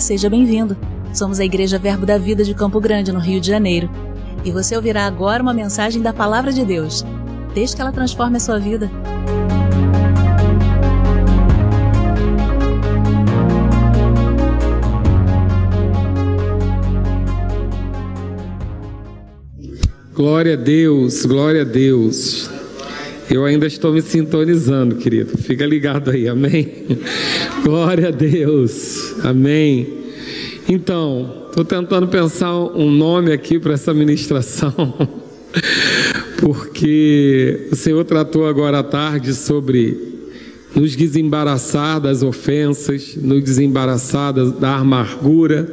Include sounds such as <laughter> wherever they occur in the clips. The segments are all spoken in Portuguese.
Seja bem-vindo. Somos a Igreja Verbo da Vida de Campo Grande, no Rio de Janeiro. E você ouvirá agora uma mensagem da Palavra de Deus. Desde que ela transforme a sua vida. Glória a Deus, glória a Deus. Eu ainda estou me sintonizando, querido. Fica ligado aí, amém? Glória a Deus, amém. Então, estou tentando pensar um nome aqui para essa ministração, <laughs> porque o Senhor tratou agora à tarde sobre nos desembaraçar das ofensas, nos desembaraçar da amargura,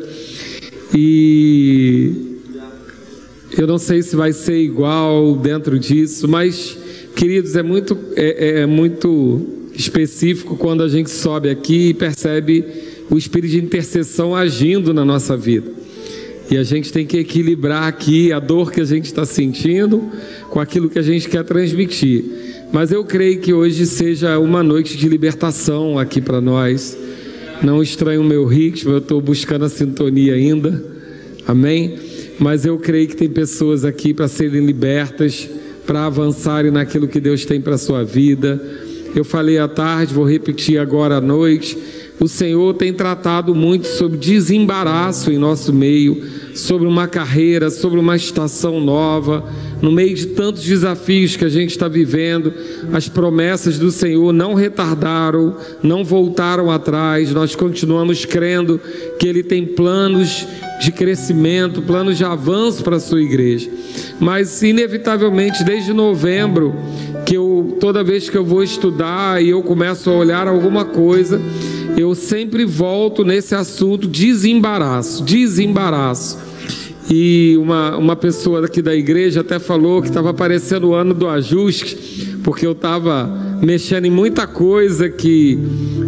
e eu não sei se vai ser igual dentro disso, mas Queridos, é muito, é, é muito específico quando a gente sobe aqui e percebe o espírito de intercessão agindo na nossa vida. E a gente tem que equilibrar aqui a dor que a gente está sentindo com aquilo que a gente quer transmitir. Mas eu creio que hoje seja uma noite de libertação aqui para nós. Não estranho o meu ritmo, eu estou buscando a sintonia ainda. Amém? Mas eu creio que tem pessoas aqui para serem libertas para avançarem naquilo que Deus tem para a sua vida. Eu falei à tarde, vou repetir agora à noite. O Senhor tem tratado muito sobre desembaraço em nosso meio, sobre uma carreira, sobre uma estação nova, no meio de tantos desafios que a gente está vivendo. As promessas do Senhor não retardaram, não voltaram atrás. Nós continuamos crendo que Ele tem planos de crescimento, planos de avanço para a sua igreja. Mas inevitavelmente desde novembro, que eu toda vez que eu vou estudar e eu começo a olhar alguma coisa, eu sempre volto nesse assunto desembaraço, desembaraço. E uma, uma pessoa daqui da igreja até falou que estava aparecendo o ano do ajuste, porque eu estava mexendo em muita coisa que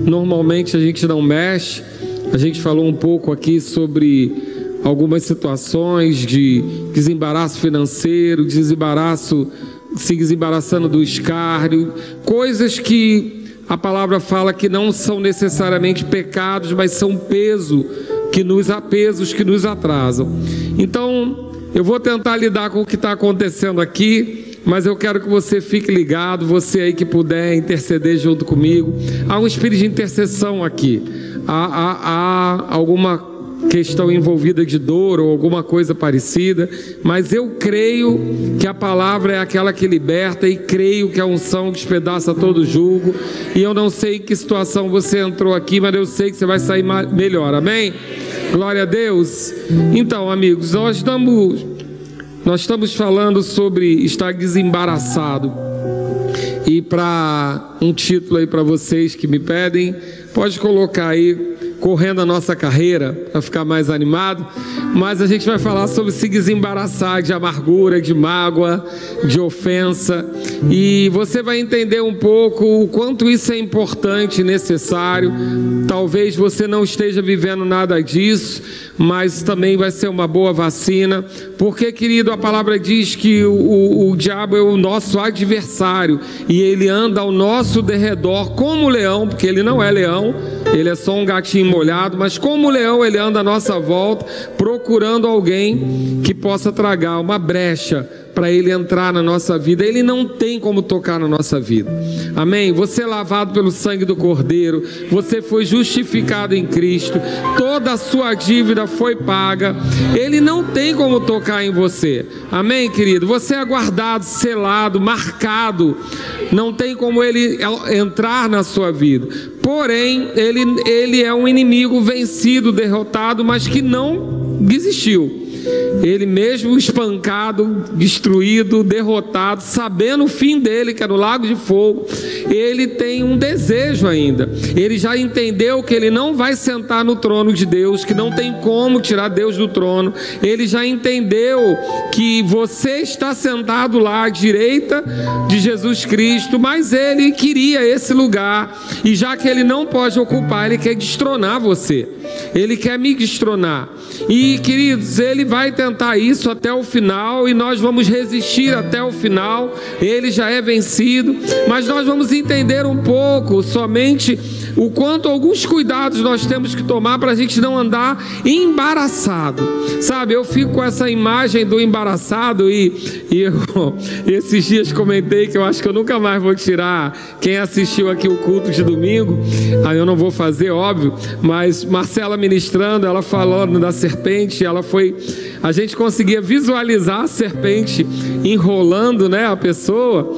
normalmente a gente não mexe. A gente falou um pouco aqui sobre algumas situações de desembaraço financeiro, desembaraço, se desembaraçando do escárnio, coisas que a palavra fala que não são necessariamente pecados, mas são peso que nos pesos que nos atrasam. Então, eu vou tentar lidar com o que está acontecendo aqui, mas eu quero que você fique ligado, você aí que puder interceder junto comigo. Há um espírito de intercessão aqui. Há, há, há alguma questão envolvida de dor ou alguma coisa parecida, mas eu creio que a palavra é aquela que liberta e creio que a unção despedaça todo julgo. E eu não sei em que situação você entrou aqui, mas eu sei que você vai sair melhor. Amém? Glória a Deus. Então, amigos, nós estamos nós estamos falando sobre estar desembaraçado. E para um título aí para vocês que me pedem, pode colocar aí correndo a nossa carreira para ficar mais animado, mas a gente vai falar sobre se desembaraçar de amargura, de mágoa, de ofensa, e você vai entender um pouco o quanto isso é importante necessário. Talvez você não esteja vivendo nada disso, mas também vai ser uma boa vacina, porque, querido, a palavra diz que o, o, o diabo é o nosso adversário e ele anda ao nosso derredor como leão, porque ele não é leão, ele é só um gatinho molhado, mas como leão ele anda à nossa volta, procurando alguém que possa tragar uma brecha para ele entrar na nossa vida. Ele não tem como tocar na nossa vida. Amém? Você é lavado pelo sangue do Cordeiro, você foi justificado em Cristo, toda a sua dívida foi paga. Ele não tem como tocar em você. Amém, querido? Você é guardado, selado, marcado. Não tem como ele entrar na sua vida. Porém, ele, ele é um inimigo vencido, derrotado, mas que não desistiu. Ele mesmo espancado, destruído, derrotado, sabendo o fim dele, que era o lago de fogo, ele tem um desejo ainda. Ele já entendeu que ele não vai sentar no trono de Deus, que não tem como tirar Deus do trono. Ele já entendeu que você está sentado lá à direita de Jesus Cristo, mas ele queria esse lugar, e já que ele não pode ocupar, ele quer destronar você. Ele quer me destronar. E queridos, ele vai tentar isso até o final e nós vamos resistir até o final. Ele já é vencido, mas nós vamos entender um pouco somente o quanto alguns cuidados nós temos que tomar para a gente não andar embaraçado. Sabe, eu fico com essa imagem do embaraçado e, e eu, <laughs> esses dias comentei que eu acho que eu nunca mais vou tirar. Quem assistiu aqui o culto de domingo, aí eu não vou fazer, óbvio, mas Marcela ministrando, ela falando da serpente, ela foi. A gente conseguia visualizar a serpente enrolando né, a pessoa.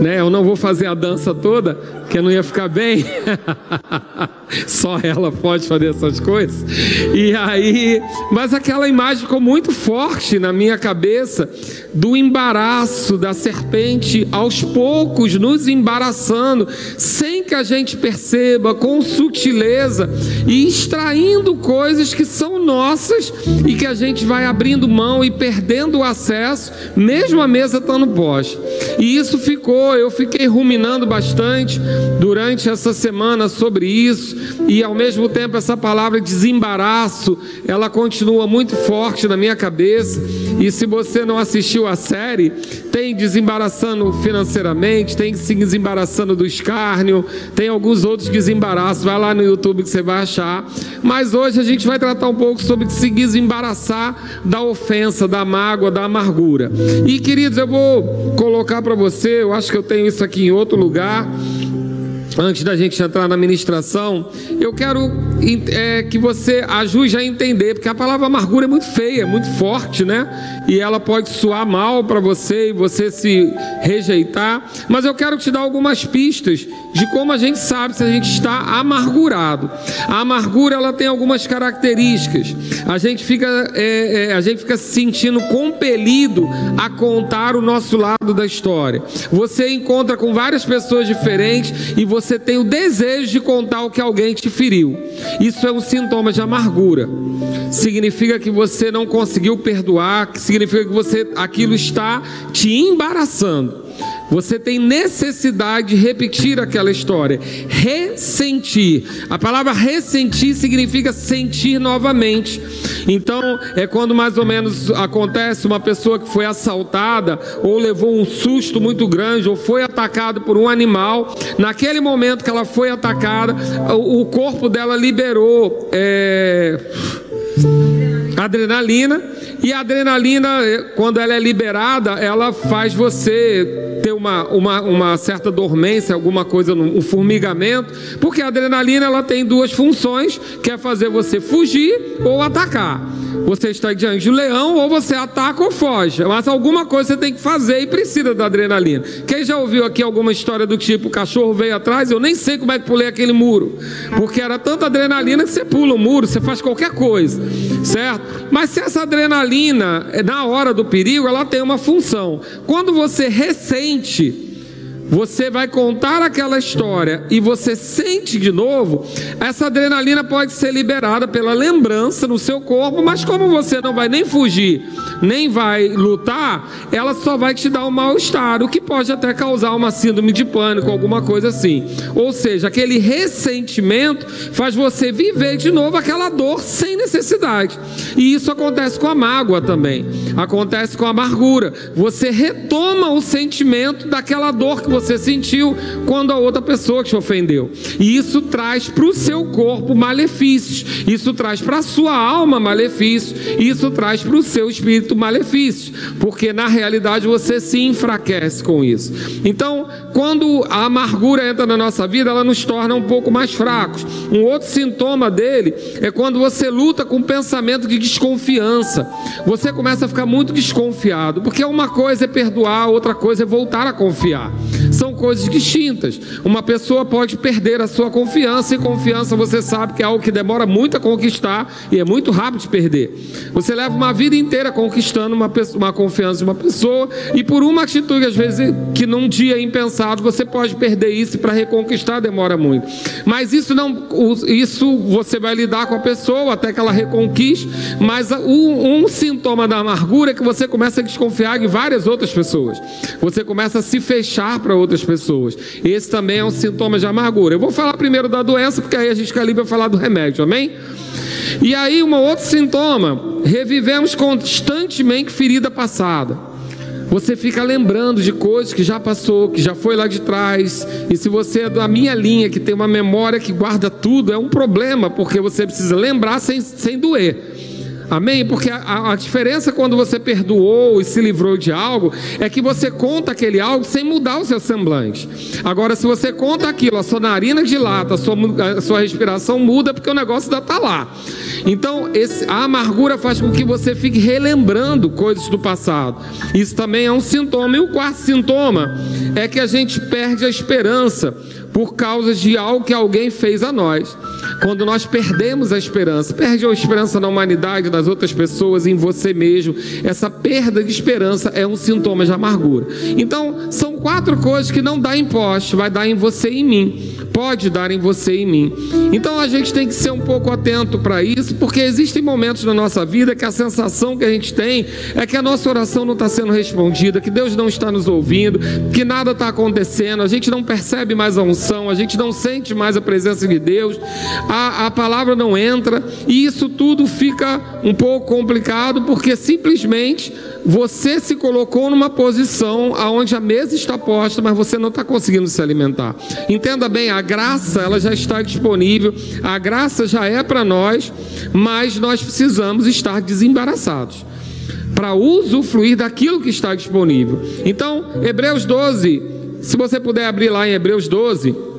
Né? Eu não vou fazer a dança toda, que não ia ficar bem. <laughs> Só ela pode fazer essas coisas. E aí, mas aquela imagem ficou muito forte na minha cabeça do embaraço da serpente aos poucos nos embaraçando, sem que a gente perceba, com sutileza e extraindo coisas que são nossas e que a gente vai abrindo mão e perdendo o acesso, mesmo a mesa estando posta. E isso ficou, eu fiquei ruminando bastante durante essa semana sobre isso, e ao mesmo tempo essa palavra desembaraço, ela continua muito forte na minha cabeça. E se você não assistiu a série, tem desembaraçando financeiramente, tem se desembaraçando do escárnio, tem alguns outros desembaraços, vai lá no YouTube que você vai achar. Mas hoje a gente vai tratar um pouco sobre se desembaraçar da ofensa, da mágoa, da amargura. E queridos, eu vou colocar para você, eu acho que eu tenho isso aqui em outro lugar antes da gente entrar na ministração, eu quero é, que você ajude a entender, porque a palavra amargura é muito feia, é muito forte, né? E ela pode soar mal para você e você se rejeitar. Mas eu quero te dar algumas pistas de como a gente sabe se a gente está amargurado. A amargura ela tem algumas características. A gente fica, é, é, a gente fica se sentindo compelido a contar o nosso lado da história. Você encontra com várias pessoas diferentes e você você tem o desejo de contar o que alguém te feriu. Isso é um sintoma de amargura. Significa que você não conseguiu perdoar, significa que você aquilo está te embaraçando. Você tem necessidade de repetir aquela história. Ressentir. A palavra ressentir significa sentir novamente. Então, é quando mais ou menos acontece uma pessoa que foi assaltada, ou levou um susto muito grande, ou foi atacada por um animal. Naquele momento que ela foi atacada, o corpo dela liberou. É adrenalina e a adrenalina quando ela é liberada ela faz você ter uma, uma, uma certa dormência alguma coisa um formigamento porque a adrenalina ela tem duas funções que é fazer você fugir ou atacar você está diante de um leão ou você ataca ou foge. Mas alguma coisa você tem que fazer e precisa da adrenalina. Quem já ouviu aqui alguma história do tipo o cachorro veio atrás? Eu nem sei como é que pulei aquele muro. Porque era tanta adrenalina que você pula o muro, você faz qualquer coisa. Certo? Mas se essa adrenalina, na hora do perigo, ela tem uma função. Quando você ressente você vai contar aquela história e você sente de novo, essa adrenalina pode ser liberada pela lembrança no seu corpo, mas como você não vai nem fugir, nem vai lutar, ela só vai te dar um mal-estar, o que pode até causar uma síndrome de pânico, alguma coisa assim. Ou seja, aquele ressentimento faz você viver de novo aquela dor sem necessidade. E isso acontece com a mágoa também, acontece com a amargura. Você retoma o sentimento daquela dor que você você sentiu quando a outra pessoa te ofendeu. E isso traz para o seu corpo malefícios, isso traz para a sua alma malefícios, isso traz para o seu espírito malefícios, porque na realidade você se enfraquece com isso. Então, quando a amargura entra na nossa vida, ela nos torna um pouco mais fracos. Um outro sintoma dele é quando você luta com um pensamento de desconfiança. Você começa a ficar muito desconfiado, porque uma coisa é perdoar, outra coisa é voltar a confiar são coisas distintas. Uma pessoa pode perder a sua confiança, e confiança você sabe que é algo que demora muito a conquistar e é muito rápido de perder. Você leva uma vida inteira conquistando uma, pessoa, uma confiança de uma pessoa, e por uma atitude, às vezes, que num dia impensado, você pode perder isso para reconquistar demora muito. Mas isso não, isso você vai lidar com a pessoa até que ela reconquiste, mas um, um sintoma da amargura é que você começa a desconfiar de várias outras pessoas. Você começa a se fechar para outras pessoas. Esse também é um sintoma de amargura. Eu vou falar primeiro da doença, porque aí a gente calibra falar do remédio, amém? E aí, um outro sintoma, revivemos constantemente ferida passada. você fica lembrando de coisas que já passou, que já foi lá de trás. E se você é da minha linha, que tem uma memória que guarda tudo, é um problema, porque você precisa lembrar sem, sem doer. Amém? Porque a, a, diferença quando você perdoou e se livrou de algo é que você conta aquele algo sem mudar o seu semblante. Agora, se você conta aquilo, a sua narina dilata, a sua, a sua respiração muda porque o negócio ainda está lá. Então, esse, a amargura faz com que você fique relembrando coisas do passado. Isso também é um sintoma. E o quarto sintoma é que a gente perde a esperança por causa de algo que alguém fez a nós. Quando nós perdemos a esperança, perde a esperança na humanidade, nas outras pessoas, em você mesmo, essa perda de esperança é um sintoma de amargura. Então, são quatro coisas que não dá em vai dar em você e em mim. Pode dar em você e em mim. Então a gente tem que ser um pouco atento para isso, porque existem momentos na nossa vida que a sensação que a gente tem é que a nossa oração não está sendo respondida, que Deus não está nos ouvindo, que nada está acontecendo, a gente não percebe mais a unção, a gente não sente mais a presença de Deus a, a palavra não entra, e isso tudo fica um pouco complicado, porque simplesmente você se colocou numa posição aonde a mesa está posta, mas você não está conseguindo se alimentar. Entenda bem, a graça ela já está disponível, a graça já é para nós, mas nós precisamos estar desembaraçados para usufruir daquilo que está disponível. Então, Hebreus 12, se você puder abrir lá em Hebreus 12,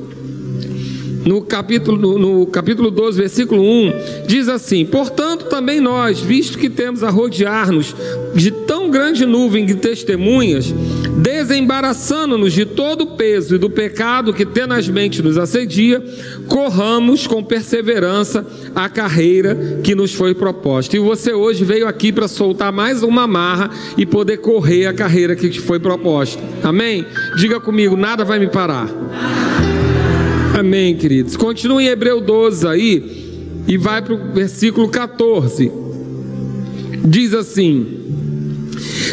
no capítulo, no, capítulo 12, versículo 1, diz assim: Portanto, também nós, visto que temos a rodear-nos de tão grande nuvem de testemunhas, desembaraçando-nos de todo o peso e do pecado que tenazmente nos assedia, corramos com perseverança a carreira que nos foi proposta. E você hoje veio aqui para soltar mais uma marra e poder correr a carreira que te foi proposta. Amém? Diga comigo: nada vai me parar. Amém, queridos. Continua em Hebreu 12 aí e vai para o versículo 14. Diz assim: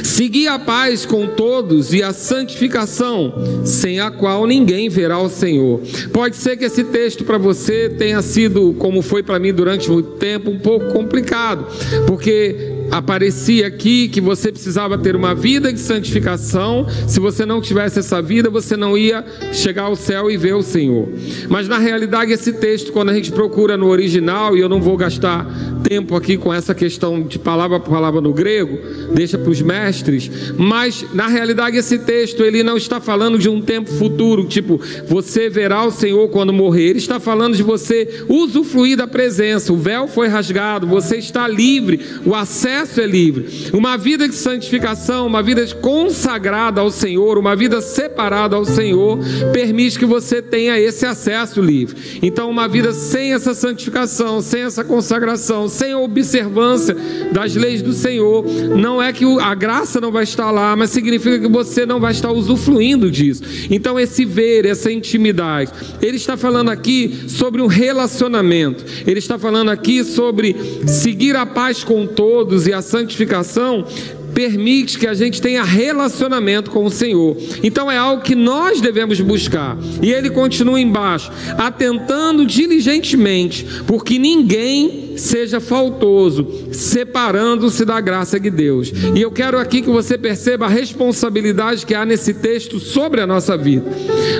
Segui a paz com todos e a santificação, sem a qual ninguém verá o Senhor. Pode ser que esse texto para você tenha sido, como foi para mim durante muito tempo, um pouco complicado, porque aparecia aqui que você precisava ter uma vida de santificação. Se você não tivesse essa vida, você não ia chegar ao céu e ver o Senhor. Mas na realidade, esse texto, quando a gente procura no original, e eu não vou gastar tempo aqui com essa questão de palavra por palavra no grego, deixa para os mestres, mas na realidade esse texto ele não está falando de um tempo futuro, tipo, você verá o Senhor quando morrer, ele está falando de você usufruir da presença, o véu foi rasgado, você está livre, o acesso é livre. Uma vida de santificação, uma vida consagrada ao Senhor, uma vida separada ao Senhor, permite que você tenha esse acesso livre. Então, uma vida sem essa santificação, sem essa consagração, sem a observância das leis do Senhor, não é que a graça não vai estar lá, mas significa que você não vai estar usufruindo disso. Então, esse ver, essa intimidade, ele está falando aqui sobre um relacionamento, ele está falando aqui sobre seguir a paz com todos e a santificação permite que a gente tenha relacionamento com o Senhor. Então é algo que nós devemos buscar. E ele continua embaixo, atentando diligentemente, porque ninguém seja faltoso, separando-se da graça de Deus. E eu quero aqui que você perceba a responsabilidade que há nesse texto sobre a nossa vida.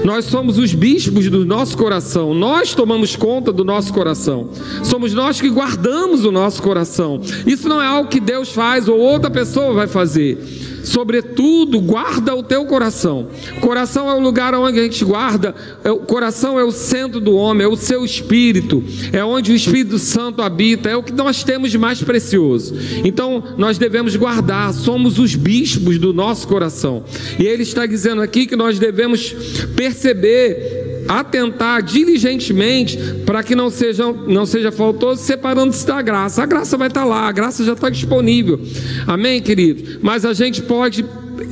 Nós somos os bispos do nosso coração, nós tomamos conta do nosso coração. Somos nós que guardamos o nosso coração. Isso não é algo que Deus faz ou outra pessoa vai fazer. Sobretudo, guarda o teu coração. Coração é o lugar onde a gente guarda, é o coração é o centro do homem, é o seu espírito, é onde o Espírito Santo habita, é o que nós temos de mais precioso. Então, nós devemos guardar, somos os bispos do nosso coração. E ele está dizendo aqui que nós devemos perceber atentar diligentemente para que não seja, não seja faltoso, separando-se da graça. A graça vai estar lá, a graça já está disponível. Amém, querido? Mas a gente pode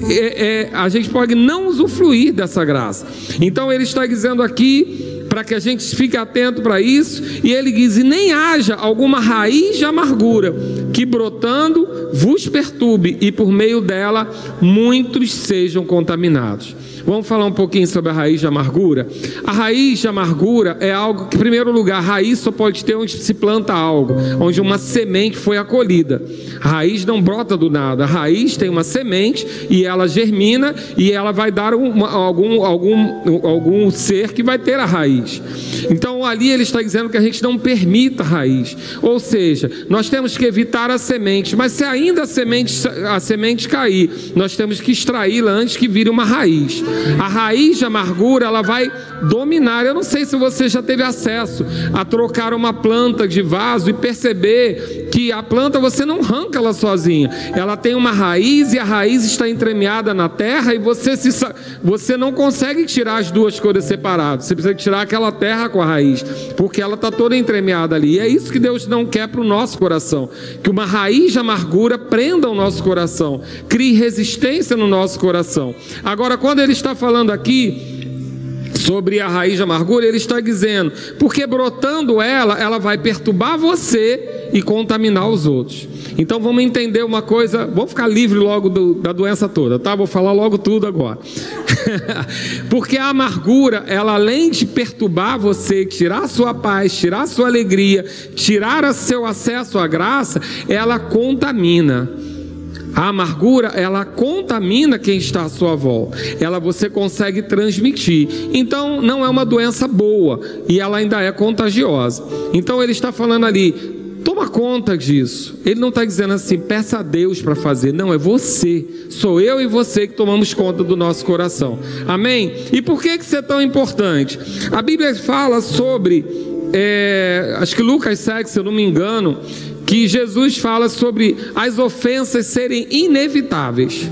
é, é, a gente pode não usufruir dessa graça. Então ele está dizendo aqui para que a gente fique atento para isso, e ele diz: e nem haja alguma raiz de amargura que brotando vos perturbe e por meio dela muitos sejam contaminados. Vamos falar um pouquinho sobre a raiz de amargura? A raiz de amargura é algo que, em primeiro lugar, raiz só pode ter onde se planta algo, onde uma semente foi acolhida. A raiz não brota do nada, a raiz tem uma semente e ela germina e ela vai dar uma, algum, algum, algum ser que vai ter a raiz. Então ali ele está dizendo que a gente não permita a raiz, ou seja, nós temos que evitar a semente, mas se ainda a semente, a semente cair, nós temos que extraí-la antes que vire uma raiz. A raiz de amargura, ela vai dominar. Eu não sei se você já teve acesso a trocar uma planta de vaso e perceber que a planta você não arranca ela sozinha. Ela tem uma raiz e a raiz está entremeada na terra e você, se, você não consegue tirar as duas coisas separadas. Você precisa tirar aquela terra com a raiz, porque ela está toda entremeada ali. E é isso que Deus não quer para o nosso coração. Que uma raiz de amargura prenda o nosso coração, crie resistência no nosso coração. Agora, quando ele está falando aqui sobre a raiz de amargura, ele está dizendo, porque brotando ela, ela vai perturbar você e contaminar os outros. Então vamos entender uma coisa, vamos ficar livre logo do, da doença toda, tá? Vou falar logo tudo agora. <laughs> porque a amargura, ela além de perturbar você, tirar sua paz, tirar sua alegria, tirar o seu acesso à graça, ela contamina. A amargura, ela contamina quem está à sua volta. Ela você consegue transmitir. Então, não é uma doença boa e ela ainda é contagiosa. Então, ele está falando ali, toma conta disso. Ele não está dizendo assim, peça a Deus para fazer. Não, é você. Sou eu e você que tomamos conta do nosso coração. Amém? E por que, que isso é tão importante? A Bíblia fala sobre, é, acho que Lucas 7, se eu não me engano, que Jesus fala sobre as ofensas serem inevitáveis.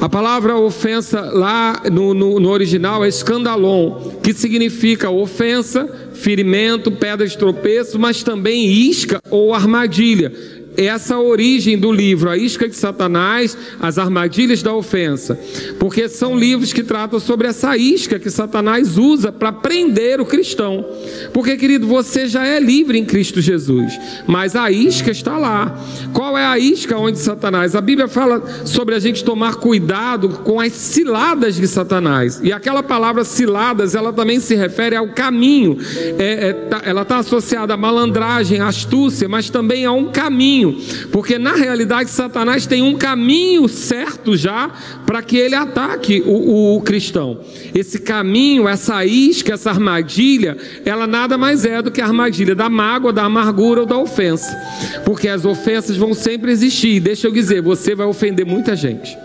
A palavra ofensa lá no, no, no, original é escandalon, que significa ofensa, ferimento, pedra de tropeço, mas também isca ou armadilha essa origem do livro, A Isca de Satanás, As Armadilhas da Ofensa, porque são livros que tratam sobre essa isca que Satanás usa para prender o cristão. Porque, querido, você já é livre em Cristo Jesus, mas a isca está lá. Qual é a isca onde Satanás? A Bíblia fala sobre a gente tomar cuidado com as ciladas de Satanás, e aquela palavra ciladas, ela também se refere ao caminho, é, é, tá, ela está associada à malandragem, astúcia, mas também a um caminho caminho, porque na realidade Satanás tem um caminho certo já para que ele ataque o, o, cristão. Esse caminho, essa isca, essa armadilha, ela nada mais é do que a armadilha da mágoa, da amargura ou da ofensa, porque as ofensas vão sempre existir. Deixa eu dizer, você vai ofender muita gente.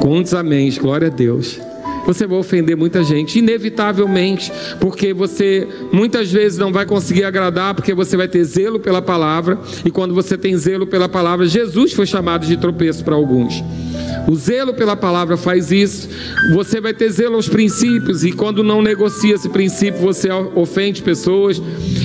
Quantos amém? Glória a Deus você vai ofender muita gente, inevitavelmente, porque você muitas vezes não vai conseguir agradar, porque você vai ter zelo pela palavra, e quando você tem zelo pela palavra, Jesus foi chamado de tropeço para alguns. O zelo pela palavra faz isso. Você vai ter zelo aos princípios, e quando não negocia esse princípio, você ofende pessoas.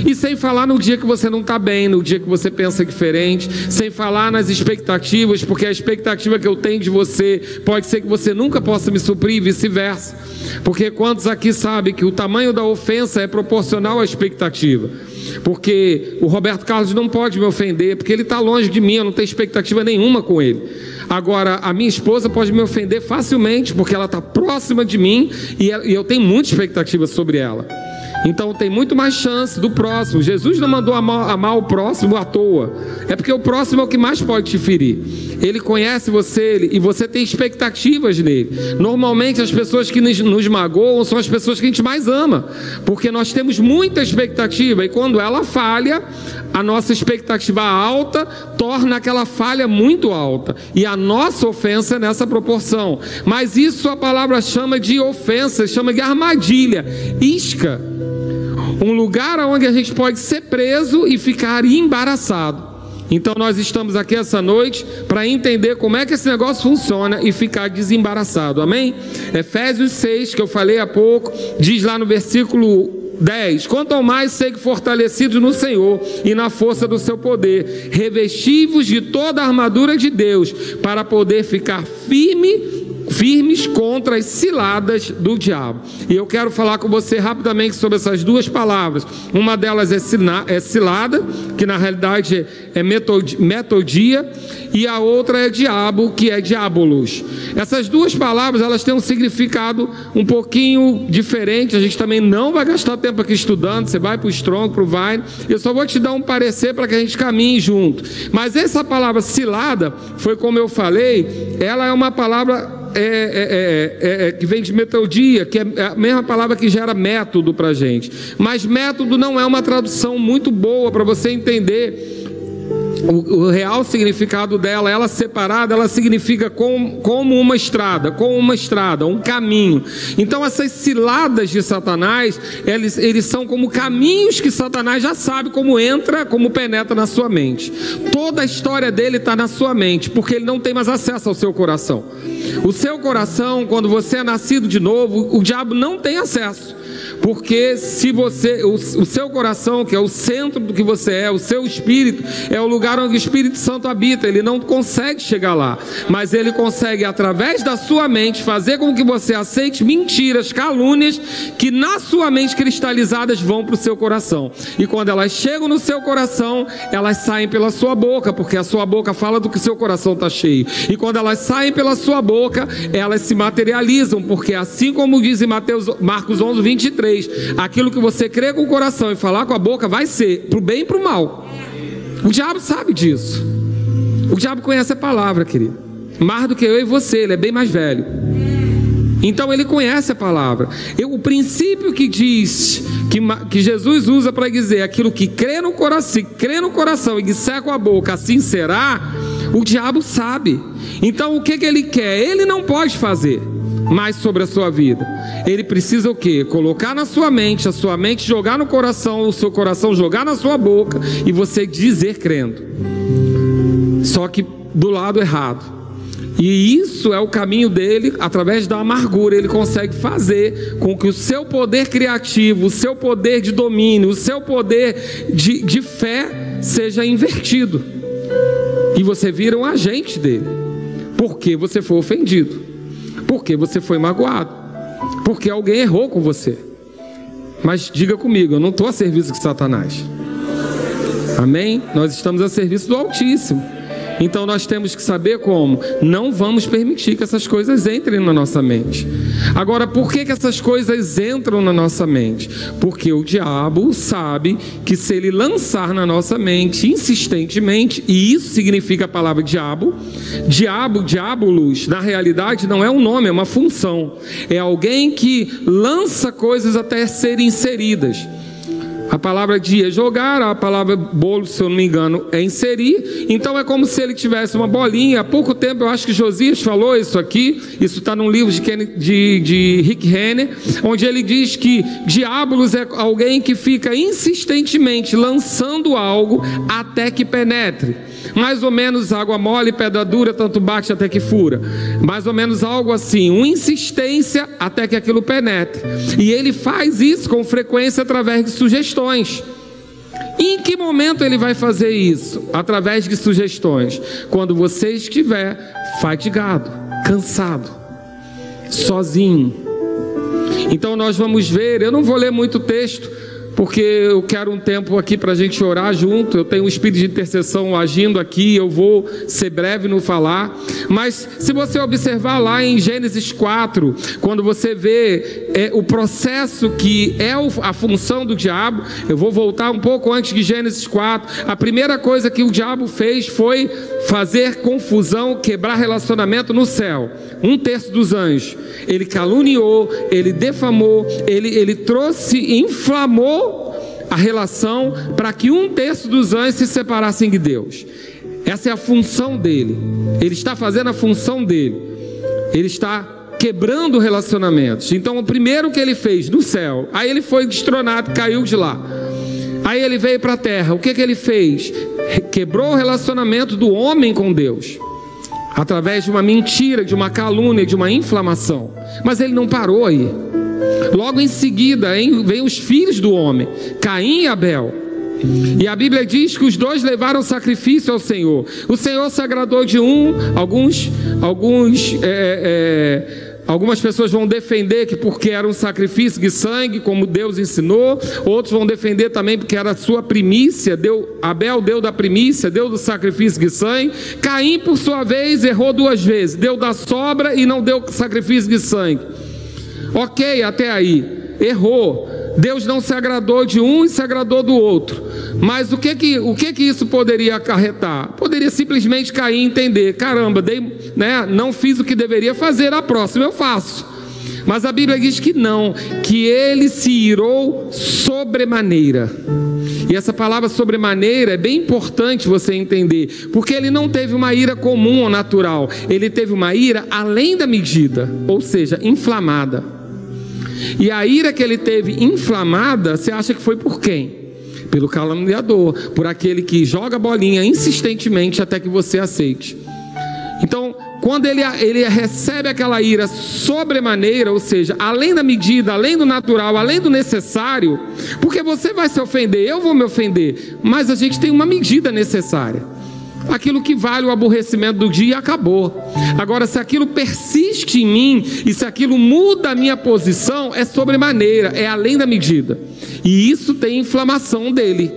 E sem falar no dia que você não está bem, no dia que você pensa diferente, sem falar nas expectativas, porque a expectativa que eu tenho de você pode ser que você nunca possa me suprir e vice-versa. Porque quantos aqui sabem que o tamanho da ofensa é proporcional à expectativa? Porque o Roberto Carlos não pode me ofender, porque ele está longe de mim, eu não tenho expectativa nenhuma com ele. Agora, a minha esposa pode me ofender facilmente, porque ela está próxima de mim e eu tenho muita expectativa sobre ela. Então tem muito mais chance do próximo. Jesus não mandou amar, amar, o próximo à toa. É porque o próximo é o que mais pode te ferir. Ele conhece você e você tem expectativas nele. Normalmente as pessoas que nos, nos magoam são as pessoas que a gente mais ama, porque nós temos muita expectativa e quando ela falha, a nossa expectativa alta torna aquela falha muito alta e a nossa ofensa é nessa proporção. Mas isso a palavra chama de ofensa, chama de armadilha, isca um lugar onde a gente pode ser preso e ficar embaraçado. Então nós estamos aqui essa noite para entender como é que esse negócio funciona e ficar desembaraçado. Amém? Efésios 6, que eu falei há pouco, diz lá no versículo 10: Quanto ao mais segue fortalecidos no Senhor e na força do seu poder, revestivos de toda a armadura de Deus, para poder ficar firme firmes contra as ciladas do diabo. E eu quero falar com você rapidamente sobre essas duas palavras. Uma delas é, é cilada, que na realidade é metodia, e a outra é diabo, que é diabolos. Essas duas palavras, elas têm um significado um pouquinho diferente. A gente também não vai gastar tempo aqui estudando. Você vai para o Strong, para o Vine. Eu só vou te dar um parecer para que a gente caminhe junto. Mas essa palavra cilada, foi como eu falei, ela é uma palavra é é, é, é, é, que vem de metodia, que é a mesma palavra que gera método para gente. Mas método não é uma tradução muito boa para você entender o, o, real significado dela, ela separada, ela significa com, como uma estrada, como uma estrada, um caminho. Então essas ciladas de Satanás, eles, eles são como caminhos que Satanás já sabe como entra, como penetra na sua mente. Toda a história dele está na sua mente, porque ele não tem mais acesso ao seu coração. O seu coração, quando você é nascido de novo, o diabo não tem acesso. Porque se você, o, o, seu coração, que é o centro do que você é, o seu espírito, é o lugar onde o Espírito Santo habita, ele não consegue chegar lá, mas ele consegue, através da sua mente, fazer com que você aceite mentiras, calúnias, que na sua mente cristalizadas vão para o seu coração. E quando elas chegam no seu coração, elas saem pela sua boca, porque a sua boca fala do que o seu coração está cheio. E quando elas saem pela sua boca, elas se materializam, porque assim como diz em Mateus, Marcos 11, 23, aquilo que você crê com o coração e falar com a boca vai ser para o bem e para o mal. O diabo sabe disso. O diabo conhece a palavra, querido. Mais do que eu e você, ele é bem mais velho. Então ele conhece a palavra. Eu, o princípio que diz que, que Jesus usa para dizer aquilo que crê no coração, crê no coração e disser com a boca, assim será, o diabo sabe. Então o que, que ele quer? Ele não pode fazer mais sobre a sua vida. Ele precisa o quê? Colocar na sua mente, a sua mente jogar no coração, o seu coração jogar na sua boca e você dizer crendo. Só que do lado errado. E isso é o caminho dele, através da amargura, ele consegue fazer com que o seu poder criativo, o seu poder de domínio, o seu poder de, de fé seja invertido. E você vira um agente dele, porque você foi ofendido. Porque você foi magoado. Porque alguém errou com você. Mas diga comigo, eu não estou a serviço de Satanás. Amém? Nós estamos a serviço do Altíssimo. Então nós temos que saber como. Não vamos permitir que essas coisas entrem na nossa mente. Agora, por que, que essas coisas entram na nossa mente? Porque o diabo sabe que se ele lançar na nossa mente insistentemente, e isso significa a palavra diabo, diabo, diabolos, na realidade não é um nome, é uma função. É alguém que lança coisas até serem inseridas. A palavra dia é jogar, a palavra bolo, se eu não me engano, é inserir. Então é como se ele tivesse uma bolinha. Há pouco tempo eu acho que Josias falou isso aqui. Isso está num livro de, de, de Rick Renner, onde ele diz que diabolos é alguém que fica insistentemente lançando algo até que penetre. Mais ou menos água mole, pedra dura, tanto bate até que fura. Mais ou menos algo assim, uma insistência até que aquilo penetre. E ele faz isso com frequência através de sugestões. Em que momento ele vai fazer isso? Através de sugestões. Quando você estiver fatigado, cansado, sozinho. Então nós vamos ver, eu não vou ler muito texto, porque eu quero um tempo aqui para a gente orar junto. Eu tenho um espírito de intercessão agindo aqui, eu vou ser breve no falar. Mas se você observar lá em Gênesis 4, quando você vê é, o processo que é a função do diabo, eu vou voltar um pouco antes de Gênesis 4. A primeira coisa que o diabo fez foi fazer confusão, quebrar relacionamento no céu. Um terço dos anjos. Ele caluniou, ele defamou, ele, ele trouxe, inflamou a relação para que um terço dos anjos se separassem de Deus. Essa é a função dele. Ele está fazendo a função dele. Ele está quebrando relacionamentos. Então, o primeiro que ele fez no céu, aí ele foi destronado, caiu de lá. Aí ele veio para a terra. O que, que ele fez? Quebrou o relacionamento do homem com Deus através de uma mentira, de uma calúnia, de uma inflamação. Mas ele não parou aí. Logo em seguida, vem os filhos do homem, Caim e Abel. E a Bíblia diz que os dois levaram sacrifício ao Senhor. O Senhor se agradou de um, alguns, alguns, é, é, algumas pessoas vão defender que porque era um sacrifício de sangue, como Deus ensinou. Outros vão defender também porque era sua primícia. Deu, Abel deu da primícia, deu do sacrifício de sangue. Caim, por sua vez, errou duas vezes. Deu da sobra e não deu sacrifício de sangue. Ok, até aí. Errou. Deus não se agradou de um e se agradou do outro. Mas o que que, o que, que isso poderia acarretar? Poderia simplesmente cair e entender: caramba, dei, né, não fiz o que deveria fazer, a próxima eu faço. Mas a Bíblia diz que não, que ele se irou sobremaneira. E essa palavra sobremaneira é bem importante você entender, porque ele não teve uma ira comum ou natural, ele teve uma ira além da medida, ou seja, inflamada. E a ira que ele teve inflamada, você acha que foi por quem? Pelo caluniador, por aquele que joga bolinha insistentemente até que você aceite. Então, quando ele, ele recebe aquela ira sobremaneira, ou seja, além da medida, além do natural, além do necessário, porque você vai se ofender, eu vou me ofender, mas a gente tem uma medida necessária. Aquilo que vale o aborrecimento do dia acabou. Agora, se aquilo persiste em mim e se aquilo muda a minha posição, é sobremaneira, é além da medida. E isso tem inflamação dele.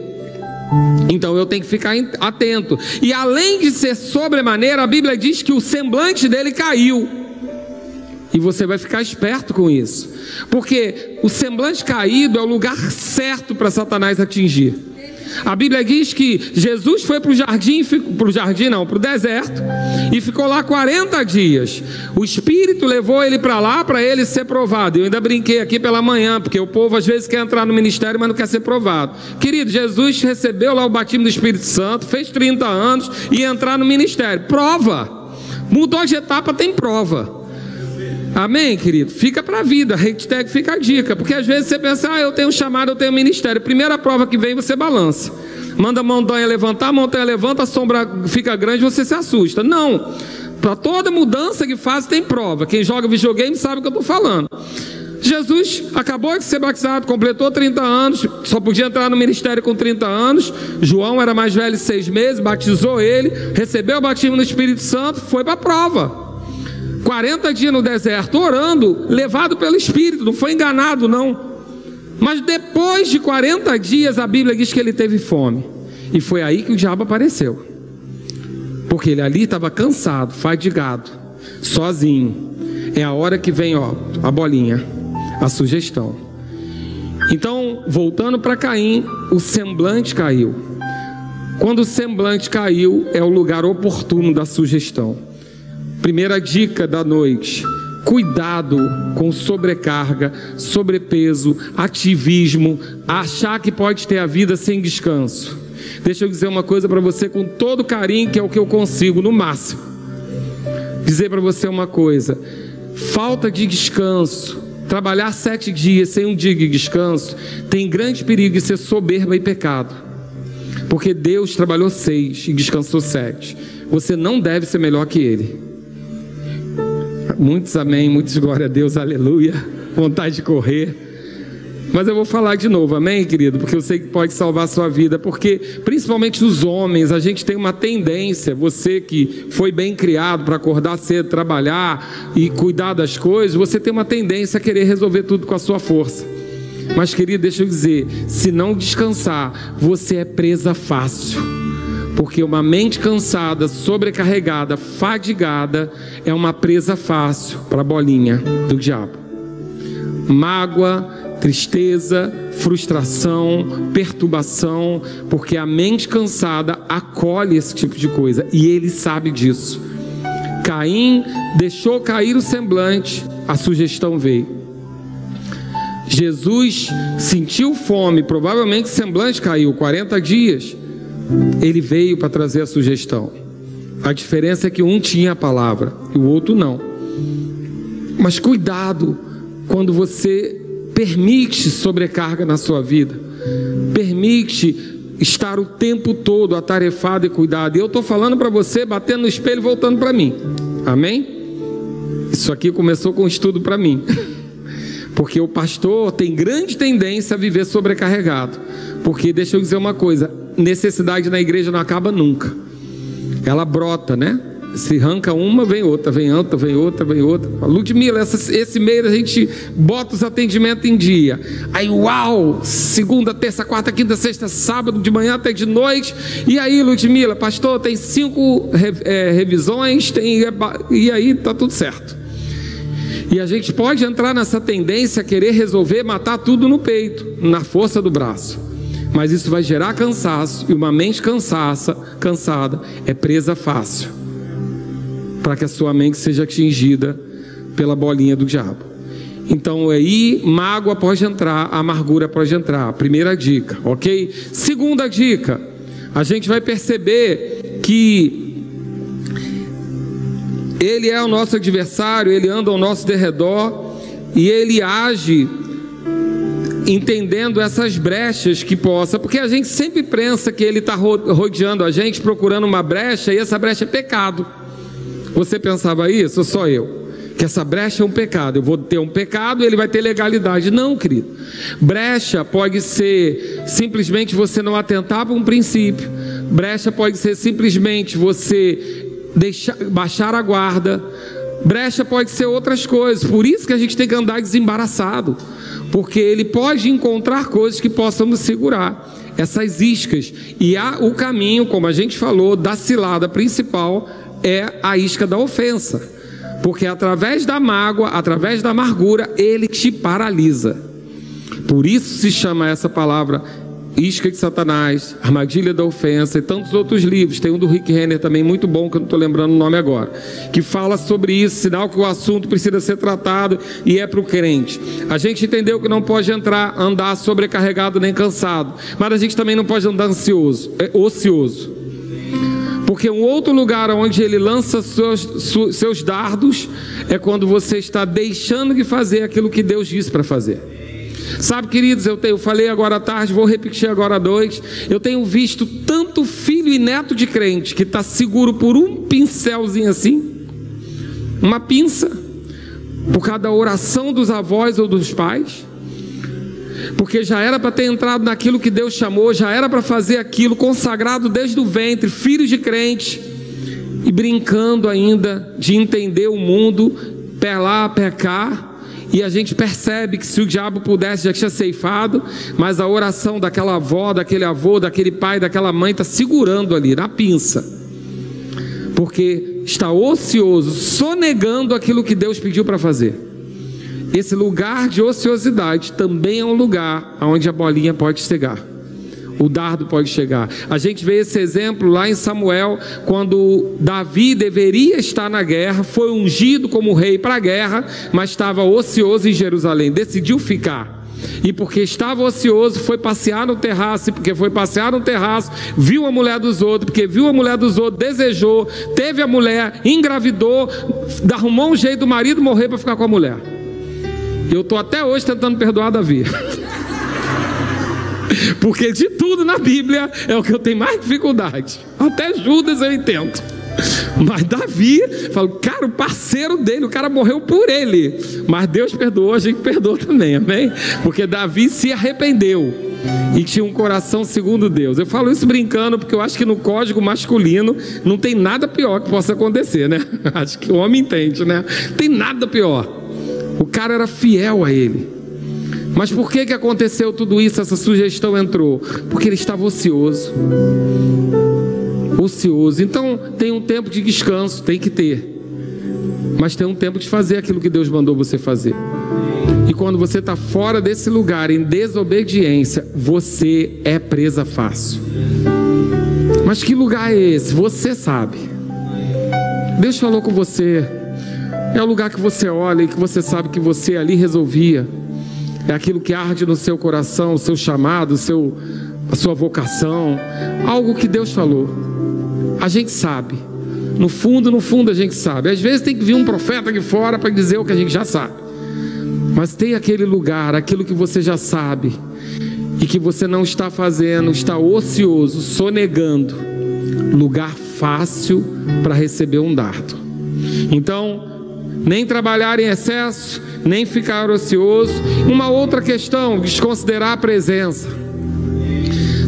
Então eu tenho que ficar atento. E além de ser sobremaneira, a Bíblia diz que o semblante dele caiu. E você vai ficar esperto com isso. Porque o semblante caído é o lugar certo para Satanás atingir. A Bíblia diz que Jesus foi para o jardim, para o jardim não, para o deserto, e ficou lá 40 dias. O Espírito levou ele para lá para ele ser provado. Eu ainda brinquei aqui pela manhã, porque o povo às vezes quer entrar no ministério, mas não quer ser provado. Querido, Jesus recebeu lá o batismo do Espírito Santo, fez 30 anos e entrar no ministério. Prova. Mudou de etapa, tem prova. Amém, querido? Fica para a vida, hashtag fica a dica, porque às vezes você pensa, ah, eu tenho chamado, eu tenho ministério. Primeira prova que vem, você balança. Manda a montanha levantar, a montanha levanta, a sombra fica grande, você se assusta. Não. Para toda mudança que faz tem prova. Quem joga videogame sabe o que eu estou falando. Jesus acabou de ser batizado, completou 30 anos, só podia entrar no ministério com 30 anos. João era mais velho seis meses, batizou ele, recebeu o batismo no Espírito Santo, foi para a prova. 40 dias no deserto orando, levado pelo Espírito, não foi enganado, não. Mas depois de 40 dias, a Bíblia diz que ele teve fome. E foi aí que o diabo apareceu. Porque ele ali estava cansado, fadigado, sozinho. É a hora que vem, ó, a bolinha, a sugestão. Então, voltando para Caim, o semblante caiu. Quando o semblante caiu, é o lugar oportuno da sugestão. Primeira dica da noite: cuidado com sobrecarga, sobrepeso, ativismo, achar que pode ter a vida sem descanso. Deixa eu dizer uma coisa para você com todo carinho, que é o que eu consigo, no máximo. Dizer para você uma coisa: falta de descanso, trabalhar sete dias sem um dia de descanso, tem grande perigo de ser soberba e pecado. Porque Deus trabalhou seis e descansou sete. Você não deve ser melhor que Ele. Muitos amém, muitos glória a Deus, aleluia. Vontade de correr. Mas eu vou falar de novo, amém, querido? Porque eu sei que pode salvar a sua vida. Porque, principalmente os homens, a gente tem uma tendência, você que foi bem criado para acordar cedo, trabalhar e cuidar das coisas, você tem uma tendência a querer resolver tudo com a sua força. Mas, querido, deixa eu dizer: se não descansar, você é presa fácil. Porque uma mente cansada, sobrecarregada, fadigada, é uma presa fácil para a bolinha do diabo. Mágoa, tristeza, frustração, perturbação, porque a mente cansada acolhe esse tipo de coisa e ele sabe disso. Caim deixou cair o semblante, a sugestão veio. Jesus sentiu fome, provavelmente o semblante caiu 40 dias. Ele veio para trazer a sugestão. A diferença é que um tinha a palavra e o outro não. Mas cuidado quando você permite sobrecarga na sua vida, permite estar o tempo todo atarefado e cuidado. E eu estou falando para você, batendo no espelho e voltando para mim. Amém? Isso aqui começou com um estudo para mim. <laughs> Porque o pastor tem grande tendência a viver sobrecarregado. Porque deixa eu dizer uma coisa, necessidade na igreja não acaba nunca. Ela brota, né? Se arranca uma, vem outra, vem outra, vem outra, vem outra. Ludmila, essa, esse mês a gente bota os atendimentos em dia. Aí, uau! Segunda, terça, quarta, quinta, sexta, sábado, de manhã até de noite. E aí, Ludmila, pastor, tem cinco é, revisões, tem, e aí tá tudo certo. E a gente pode entrar nessa tendência a querer resolver, matar tudo no peito, na força do braço. Mas isso vai gerar cansaço, e uma mente cansaça, cansada é presa fácil para que a sua mente seja atingida pela bolinha do diabo. Então aí, mágoa pode entrar, amargura pode entrar. Primeira dica, ok? Segunda dica, a gente vai perceber que ele é o nosso adversário, ele anda ao nosso derredor e ele age entendendo essas brechas que possa, porque a gente sempre pensa que ele está rodeando a gente, procurando uma brecha, e essa brecha é pecado. Você pensava isso? Só eu. Que essa brecha é um pecado. Eu vou ter um pecado e ele vai ter legalidade. Não, querido. Brecha pode ser simplesmente você não atentar para um princípio. Brecha pode ser simplesmente você deixar, baixar a guarda. Brecha pode ser outras coisas. Por isso que a gente tem que andar desembaraçado. Porque ele pode encontrar coisas que possam segurar essas iscas. E há o caminho, como a gente falou, da cilada principal é a isca da ofensa, porque através da mágoa, através da amargura, ele te paralisa. Por isso se chama essa palavra Isca de Satanás, Armadilha da Ofensa e tantos outros livros. Tem um do Rick Renner também muito bom, que eu não estou lembrando o nome agora, que fala sobre isso, sinal que o assunto precisa ser tratado e é para o crente. A gente entendeu que não pode entrar, andar sobrecarregado nem cansado, mas a gente também não pode andar ansioso, é ocioso. Porque um outro lugar onde ele lança seus, seus dardos é quando você está deixando de fazer aquilo que Deus disse para fazer. Sabe, queridos, eu, tenho, eu falei agora à tarde, vou repetir agora noite. Eu tenho visto tanto filho e neto de crente que está seguro por um pincelzinho assim, uma pinça, por cada oração dos avós ou dos pais porque já era para ter entrado naquilo que Deus chamou, já era para fazer aquilo, consagrado desde o ventre, filhos de crente, e brincando ainda de entender o mundo, pelar, pecar. E a gente percebe que se o diabo pudesse, já tinha ceifado, mas a oração daquela avó, daquele avô, daquele pai, daquela mãe está segurando ali, na pinça, porque está ocioso, sonegando aquilo que Deus pediu para fazer. Esse lugar de ociosidade também é um lugar onde a bolinha pode chegar. O dardo pode chegar. A gente vê esse exemplo lá em Samuel, quando Davi deveria estar na guerra, foi ungido como rei para a guerra, mas estava ocioso em Jerusalém, decidiu ficar. E porque estava ocioso, foi passear no terraço, e porque foi passear no terraço, viu a mulher dos outros, porque viu a mulher dos outros, desejou, teve a mulher, engravidou, arrumou um jeito do marido morrer para ficar com a mulher. Eu estou até hoje tentando perdoar Davi. <laughs> Porque de tudo na Bíblia é o que eu tenho mais dificuldade. Até Judas eu entendo. Mas Davi, falo, cara, o parceiro dele, o cara morreu por ele. Mas Deus perdoou, a gente perdoa também, amém? Porque Davi se arrependeu e tinha um coração segundo Deus. Eu falo isso brincando porque eu acho que no código masculino não tem nada pior que possa acontecer, né? <laughs> Acho que o homem entende, né? Tem nada pior. O cara era fiel a ele. Mas por que, que aconteceu tudo isso? Essa sugestão entrou? Porque ele estava ocioso. Ocioso. Então tem um tempo de descanso, tem que ter. Mas tem um tempo de fazer aquilo que Deus mandou você fazer. E quando você está fora desse lugar, em desobediência, você é presa fácil. Mas que lugar é esse? Você sabe. Deus falou com você. É o lugar que você olha e que você sabe que você ali resolvia. É aquilo que arde no seu coração, o seu chamado, o seu, a sua vocação. Algo que Deus falou. A gente sabe. No fundo, no fundo a gente sabe. Às vezes tem que vir um profeta aqui fora para dizer o que a gente já sabe. Mas tem aquele lugar, aquilo que você já sabe e que você não está fazendo, está ocioso, sonegando. Lugar fácil para receber um dardo. Então, nem trabalhar em excesso, nem ficar ocioso. Uma outra questão, desconsiderar a presença.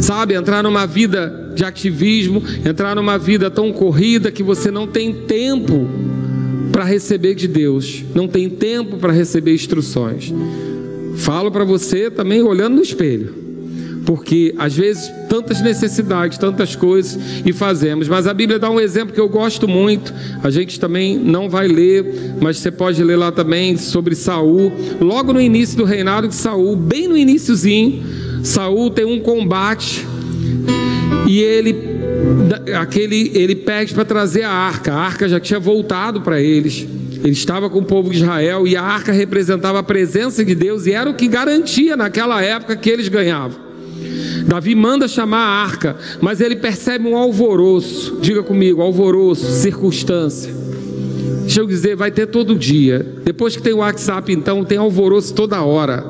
Sabe, entrar numa vida de ativismo, entrar numa vida tão corrida que você não tem tempo para receber de Deus, não tem tempo para receber instruções. Falo para você também olhando no espelho porque às vezes tantas necessidades, tantas coisas e fazemos. Mas a Bíblia dá um exemplo que eu gosto muito. A gente também não vai ler, mas você pode ler lá também sobre Saul. Logo no início do reinado de Saul, bem no iníciozinho, Saul tem um combate e ele aquele ele pede para trazer a arca. A arca já tinha voltado para eles. Ele estava com o povo de Israel e a arca representava a presença de Deus e era o que garantia naquela época que eles ganhavam. Davi manda chamar a arca, mas ele percebe um alvoroço. Diga comigo, alvoroço, circunstância. Deixa eu dizer, vai ter todo dia. Depois que tem o WhatsApp, então, tem alvoroço toda hora.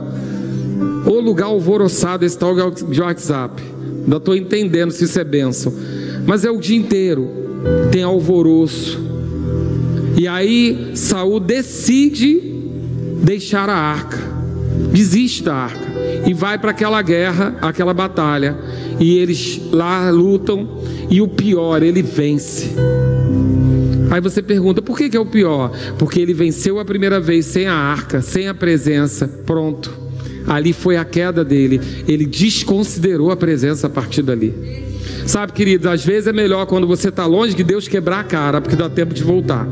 O lugar alvoroçado esse tal de WhatsApp. Não estou entendendo se isso é bênção. Mas é o dia inteiro. Tem alvoroço. E aí Saul decide deixar a arca. Desiste da arca e vai para aquela guerra, aquela batalha, e eles lá lutam, e o pior, ele vence. Aí você pergunta, por que, que é o pior? Porque ele venceu a primeira vez sem a arca, sem a presença, pronto. Ali foi a queda dele, ele desconsiderou a presença a partir dali. Sabe, queridos, às vezes é melhor quando você está longe que Deus quebrar a cara, porque dá tempo de voltar.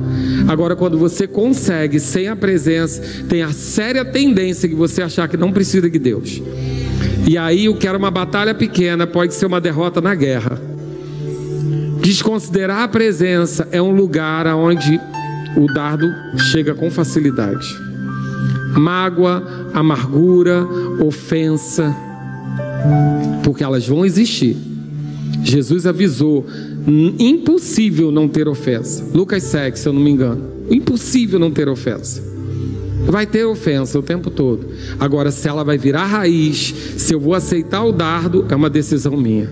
Agora, quando você consegue, sem a presença, tem a séria tendência de você achar que não precisa de Deus. E aí, o que era uma batalha pequena pode ser uma derrota na guerra. Desconsiderar a presença é um lugar onde o dardo chega com facilidade. Mágoa, amargura, ofensa, porque elas vão existir. Jesus avisou: impossível não ter ofensa. Lucas 6, se eu não me engano. Impossível não ter ofensa. Vai ter ofensa o tempo todo. Agora, se ela vai virar raiz, se eu vou aceitar o dardo, é uma decisão minha.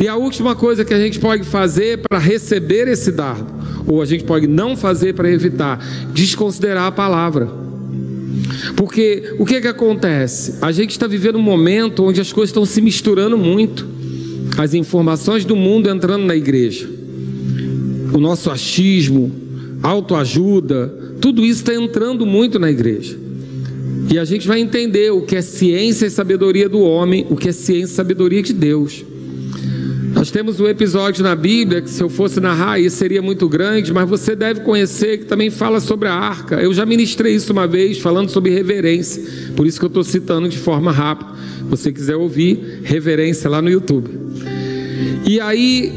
E a última coisa que a gente pode fazer para receber esse dardo, ou a gente pode não fazer para evitar, desconsiderar a palavra. Porque o que, que acontece? A gente está vivendo um momento onde as coisas estão se misturando muito as informações do mundo entrando na igreja, o nosso achismo, autoajuda, tudo isso está entrando muito na igreja. E a gente vai entender o que é ciência e sabedoria do homem, o que é ciência e sabedoria de Deus. Nós temos um episódio na Bíblia que, se eu fosse narrar, isso seria muito grande, mas você deve conhecer, que também fala sobre a arca. Eu já ministrei isso uma vez, falando sobre reverência, por isso que eu estou citando de forma rápida. Se você quiser ouvir, reverência lá no YouTube. E aí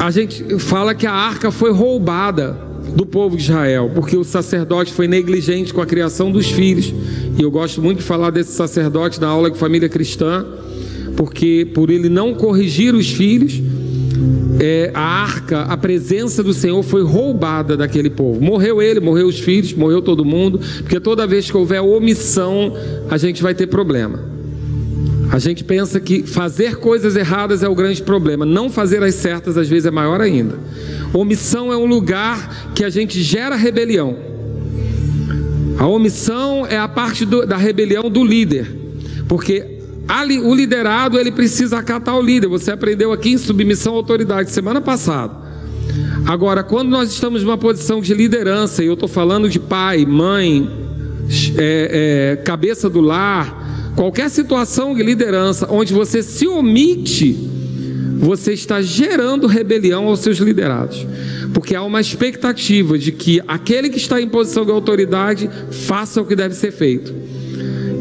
a gente fala que a arca foi roubada do povo de Israel, porque o sacerdote foi negligente com a criação dos filhos. E eu gosto muito de falar desse sacerdote na aula de família cristã, porque por ele não corrigir os filhos, é, a arca, a presença do Senhor foi roubada daquele povo. Morreu ele, morreu os filhos, morreu todo mundo, porque toda vez que houver omissão, a gente vai ter problema. A gente pensa que fazer coisas erradas é o grande problema, não fazer as certas às vezes é maior ainda. Omissão é um lugar que a gente gera rebelião. A omissão é a parte do, da rebelião do líder, porque ali, o liderado ele precisa acatar o líder. Você aprendeu aqui em submissão à autoridade semana passada. Agora, quando nós estamos numa posição de liderança, e eu estou falando de pai, mãe, é, é, cabeça do lar, Qualquer situação de liderança onde você se omite, você está gerando rebelião aos seus liderados. Porque há uma expectativa de que aquele que está em posição de autoridade faça o que deve ser feito.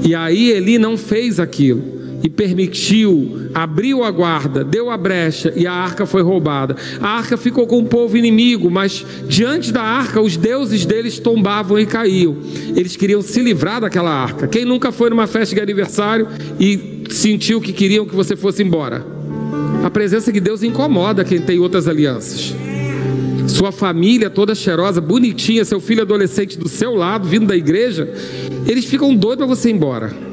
E aí ele não fez aquilo e permitiu, abriu a guarda, deu a brecha e a arca foi roubada. A arca ficou com o povo inimigo, mas diante da arca os deuses deles tombavam e caíam. Eles queriam se livrar daquela arca. Quem nunca foi numa festa de aniversário e sentiu que queriam que você fosse embora? A presença de Deus incomoda quem tem outras alianças. Sua família toda cheirosa, bonitinha, seu filho adolescente do seu lado, vindo da igreja, eles ficam doidos para você ir embora.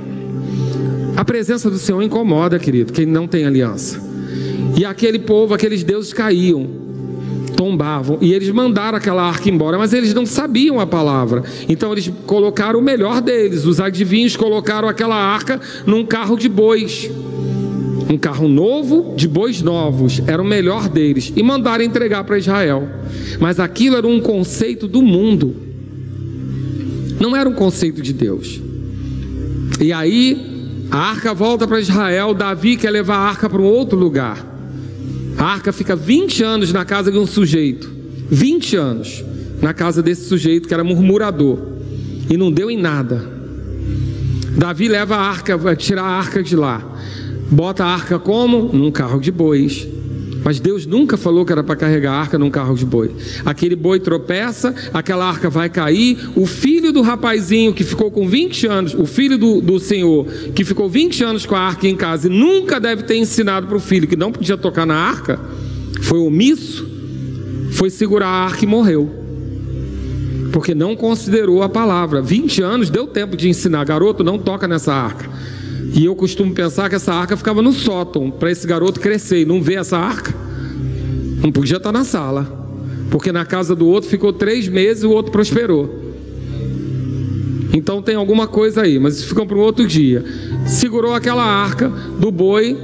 A presença do Senhor incomoda, querido, quem não tem aliança. E aquele povo, aqueles deuses caíam. tombavam. E eles mandaram aquela arca embora, mas eles não sabiam a palavra. Então eles colocaram o melhor deles. Os adivinhos colocaram aquela arca num carro de bois. Um carro novo, de bois novos, era o melhor deles. E mandaram entregar para Israel. Mas aquilo era um conceito do mundo, não era um conceito de Deus. E aí, a arca volta para Israel. Davi quer levar a arca para um outro lugar. A arca fica 20 anos na casa de um sujeito. 20 anos na casa desse sujeito que era murmurador. E não deu em nada. Davi leva a arca, vai tirar a arca de lá. Bota a arca como? Num carro de bois. Mas Deus nunca falou que era para carregar a arca num carro de boi. Aquele boi tropeça, aquela arca vai cair. O filho do rapazinho que ficou com 20 anos, o filho do, do senhor que ficou 20 anos com a arca em casa e nunca deve ter ensinado para o filho que não podia tocar na arca, foi omisso, foi segurar a arca e morreu. Porque não considerou a palavra. 20 anos deu tempo de ensinar, garoto, não toca nessa arca. E eu costumo pensar que essa arca ficava no sótão, para esse garoto crescer e não ver essa arca. Não podia estar na sala. Porque na casa do outro ficou três meses e o outro prosperou. Então tem alguma coisa aí, mas isso ficou para um outro dia. Segurou aquela arca do boi.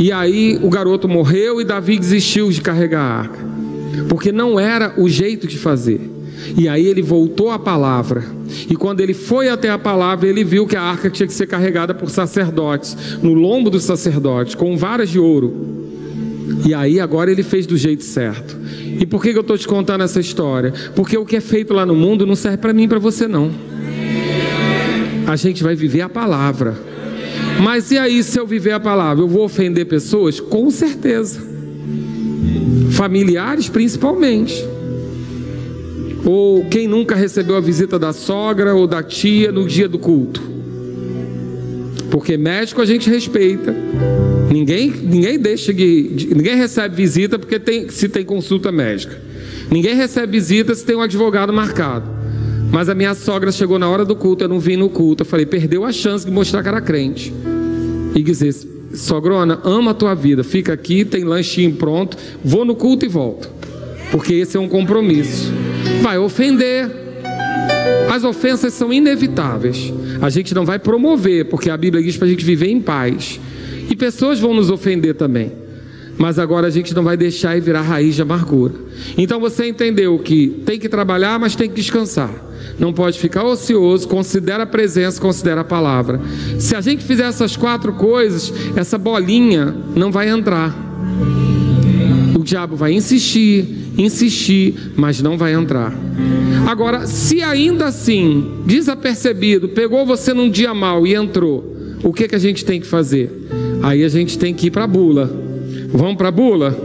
E aí o garoto morreu e Davi desistiu de carregar a arca. Porque não era o jeito de fazer. E aí ele voltou à palavra. E quando ele foi até a palavra, ele viu que a arca tinha que ser carregada por sacerdotes, no lombo dos sacerdotes, com varas de ouro. E aí agora ele fez do jeito certo. E por que eu estou te contando essa história? Porque o que é feito lá no mundo não serve para mim e para você não. A gente vai viver a palavra. Mas e aí se eu viver a palavra, eu vou ofender pessoas? Com certeza. Familiares principalmente. Ou quem nunca recebeu a visita da sogra ou da tia no dia do culto? Porque médico a gente respeita. Ninguém, ninguém deixa de, ninguém recebe visita porque tem, se tem consulta médica. Ninguém recebe visita se tem um advogado marcado. Mas a minha sogra chegou na hora do culto, eu não vim no culto. Eu falei, perdeu a chance de mostrar que era crente. E dizer, sogrona, ama a tua vida, fica aqui, tem lanchinho pronto, vou no culto e volto. Porque esse é um compromisso vai ofender. As ofensas são inevitáveis. A gente não vai promover, porque a Bíblia diz para a gente viver em paz. E pessoas vão nos ofender também. Mas agora a gente não vai deixar e virar raiz de amargura. Então você entendeu que tem que trabalhar, mas tem que descansar. Não pode ficar ocioso, considera a presença, considera a palavra. Se a gente fizer essas quatro coisas, essa bolinha não vai entrar. O diabo vai insistir, insistir, mas não vai entrar. Agora, se ainda assim, desapercebido, pegou você num dia mal e entrou, o que, que a gente tem que fazer? Aí a gente tem que ir para a bula. Vamos para a bula?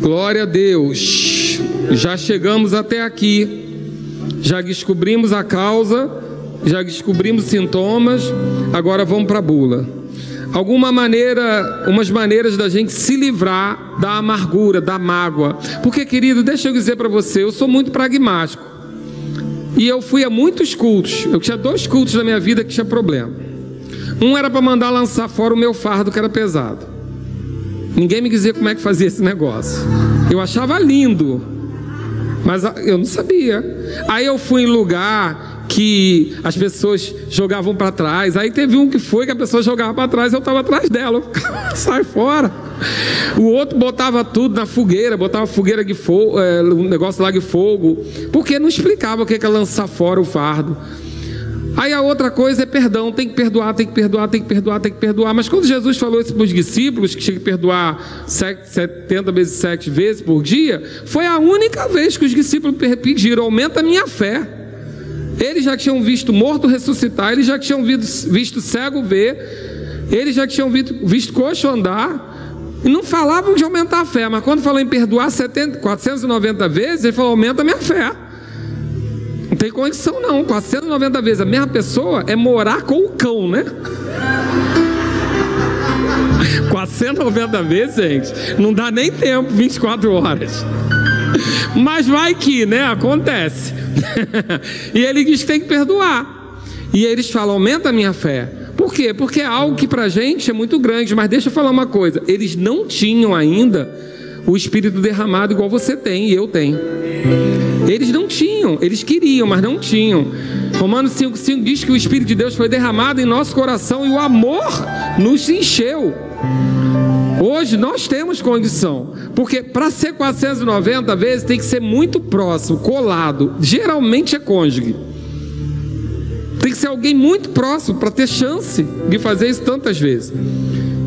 Glória a Deus. Já chegamos até aqui. Já descobrimos a causa, já descobrimos sintomas. Agora vamos para a bula alguma maneira, umas maneiras da gente se livrar da amargura, da mágoa. Porque, querido, deixa eu dizer para você, eu sou muito pragmático. E eu fui a muitos cultos. Eu tinha dois cultos na minha vida que tinha problema. Um era para mandar lançar fora o meu fardo que era pesado. Ninguém me dizia como é que fazia esse negócio. Eu achava lindo, mas eu não sabia. Aí eu fui em lugar que as pessoas jogavam para trás. Aí teve um que foi que a pessoa jogava para trás, eu estava atrás dela. <laughs> Sai fora. O outro botava tudo na fogueira, botava fogueira de fogo, é, um negócio lá de fogo, porque não explicava o que é lançar fora o fardo. Aí a outra coisa é perdão, tem que perdoar, tem que perdoar, tem que perdoar, tem que perdoar. Mas quando Jesus falou isso para os discípulos, que tinha que perdoar 70 vezes 7 vezes por dia, foi a única vez que os discípulos pediram: aumenta a minha fé. Eles já tinham visto morto ressuscitar, eles já tinham visto, cego ver, eles já tinham visto, coxo andar, e não falavam de aumentar a fé, mas quando falou em perdoar 70, 490 vezes, ele falou: aumenta a minha fé. Não tem condição, não. 490 vezes a mesma pessoa é morar com o cão, né? <laughs> 490 vezes, gente, não dá nem tempo, 24 horas. Mas vai que, né? Acontece. <laughs> e ele diz que tem que perdoar. E eles falam: aumenta a minha fé. Por quê? Porque é algo que para a gente é muito grande. Mas deixa eu falar uma coisa: eles não tinham ainda o Espírito derramado igual você tem e eu tenho. Eles não tinham, eles queriam, mas não tinham. Romanos 5,5 diz que o Espírito de Deus foi derramado em nosso coração e o amor nos encheu. Hoje nós temos condição, porque para ser 490 vezes tem que ser muito próximo, colado. Geralmente é cônjuge. Tem que ser alguém muito próximo para ter chance de fazer isso tantas vezes.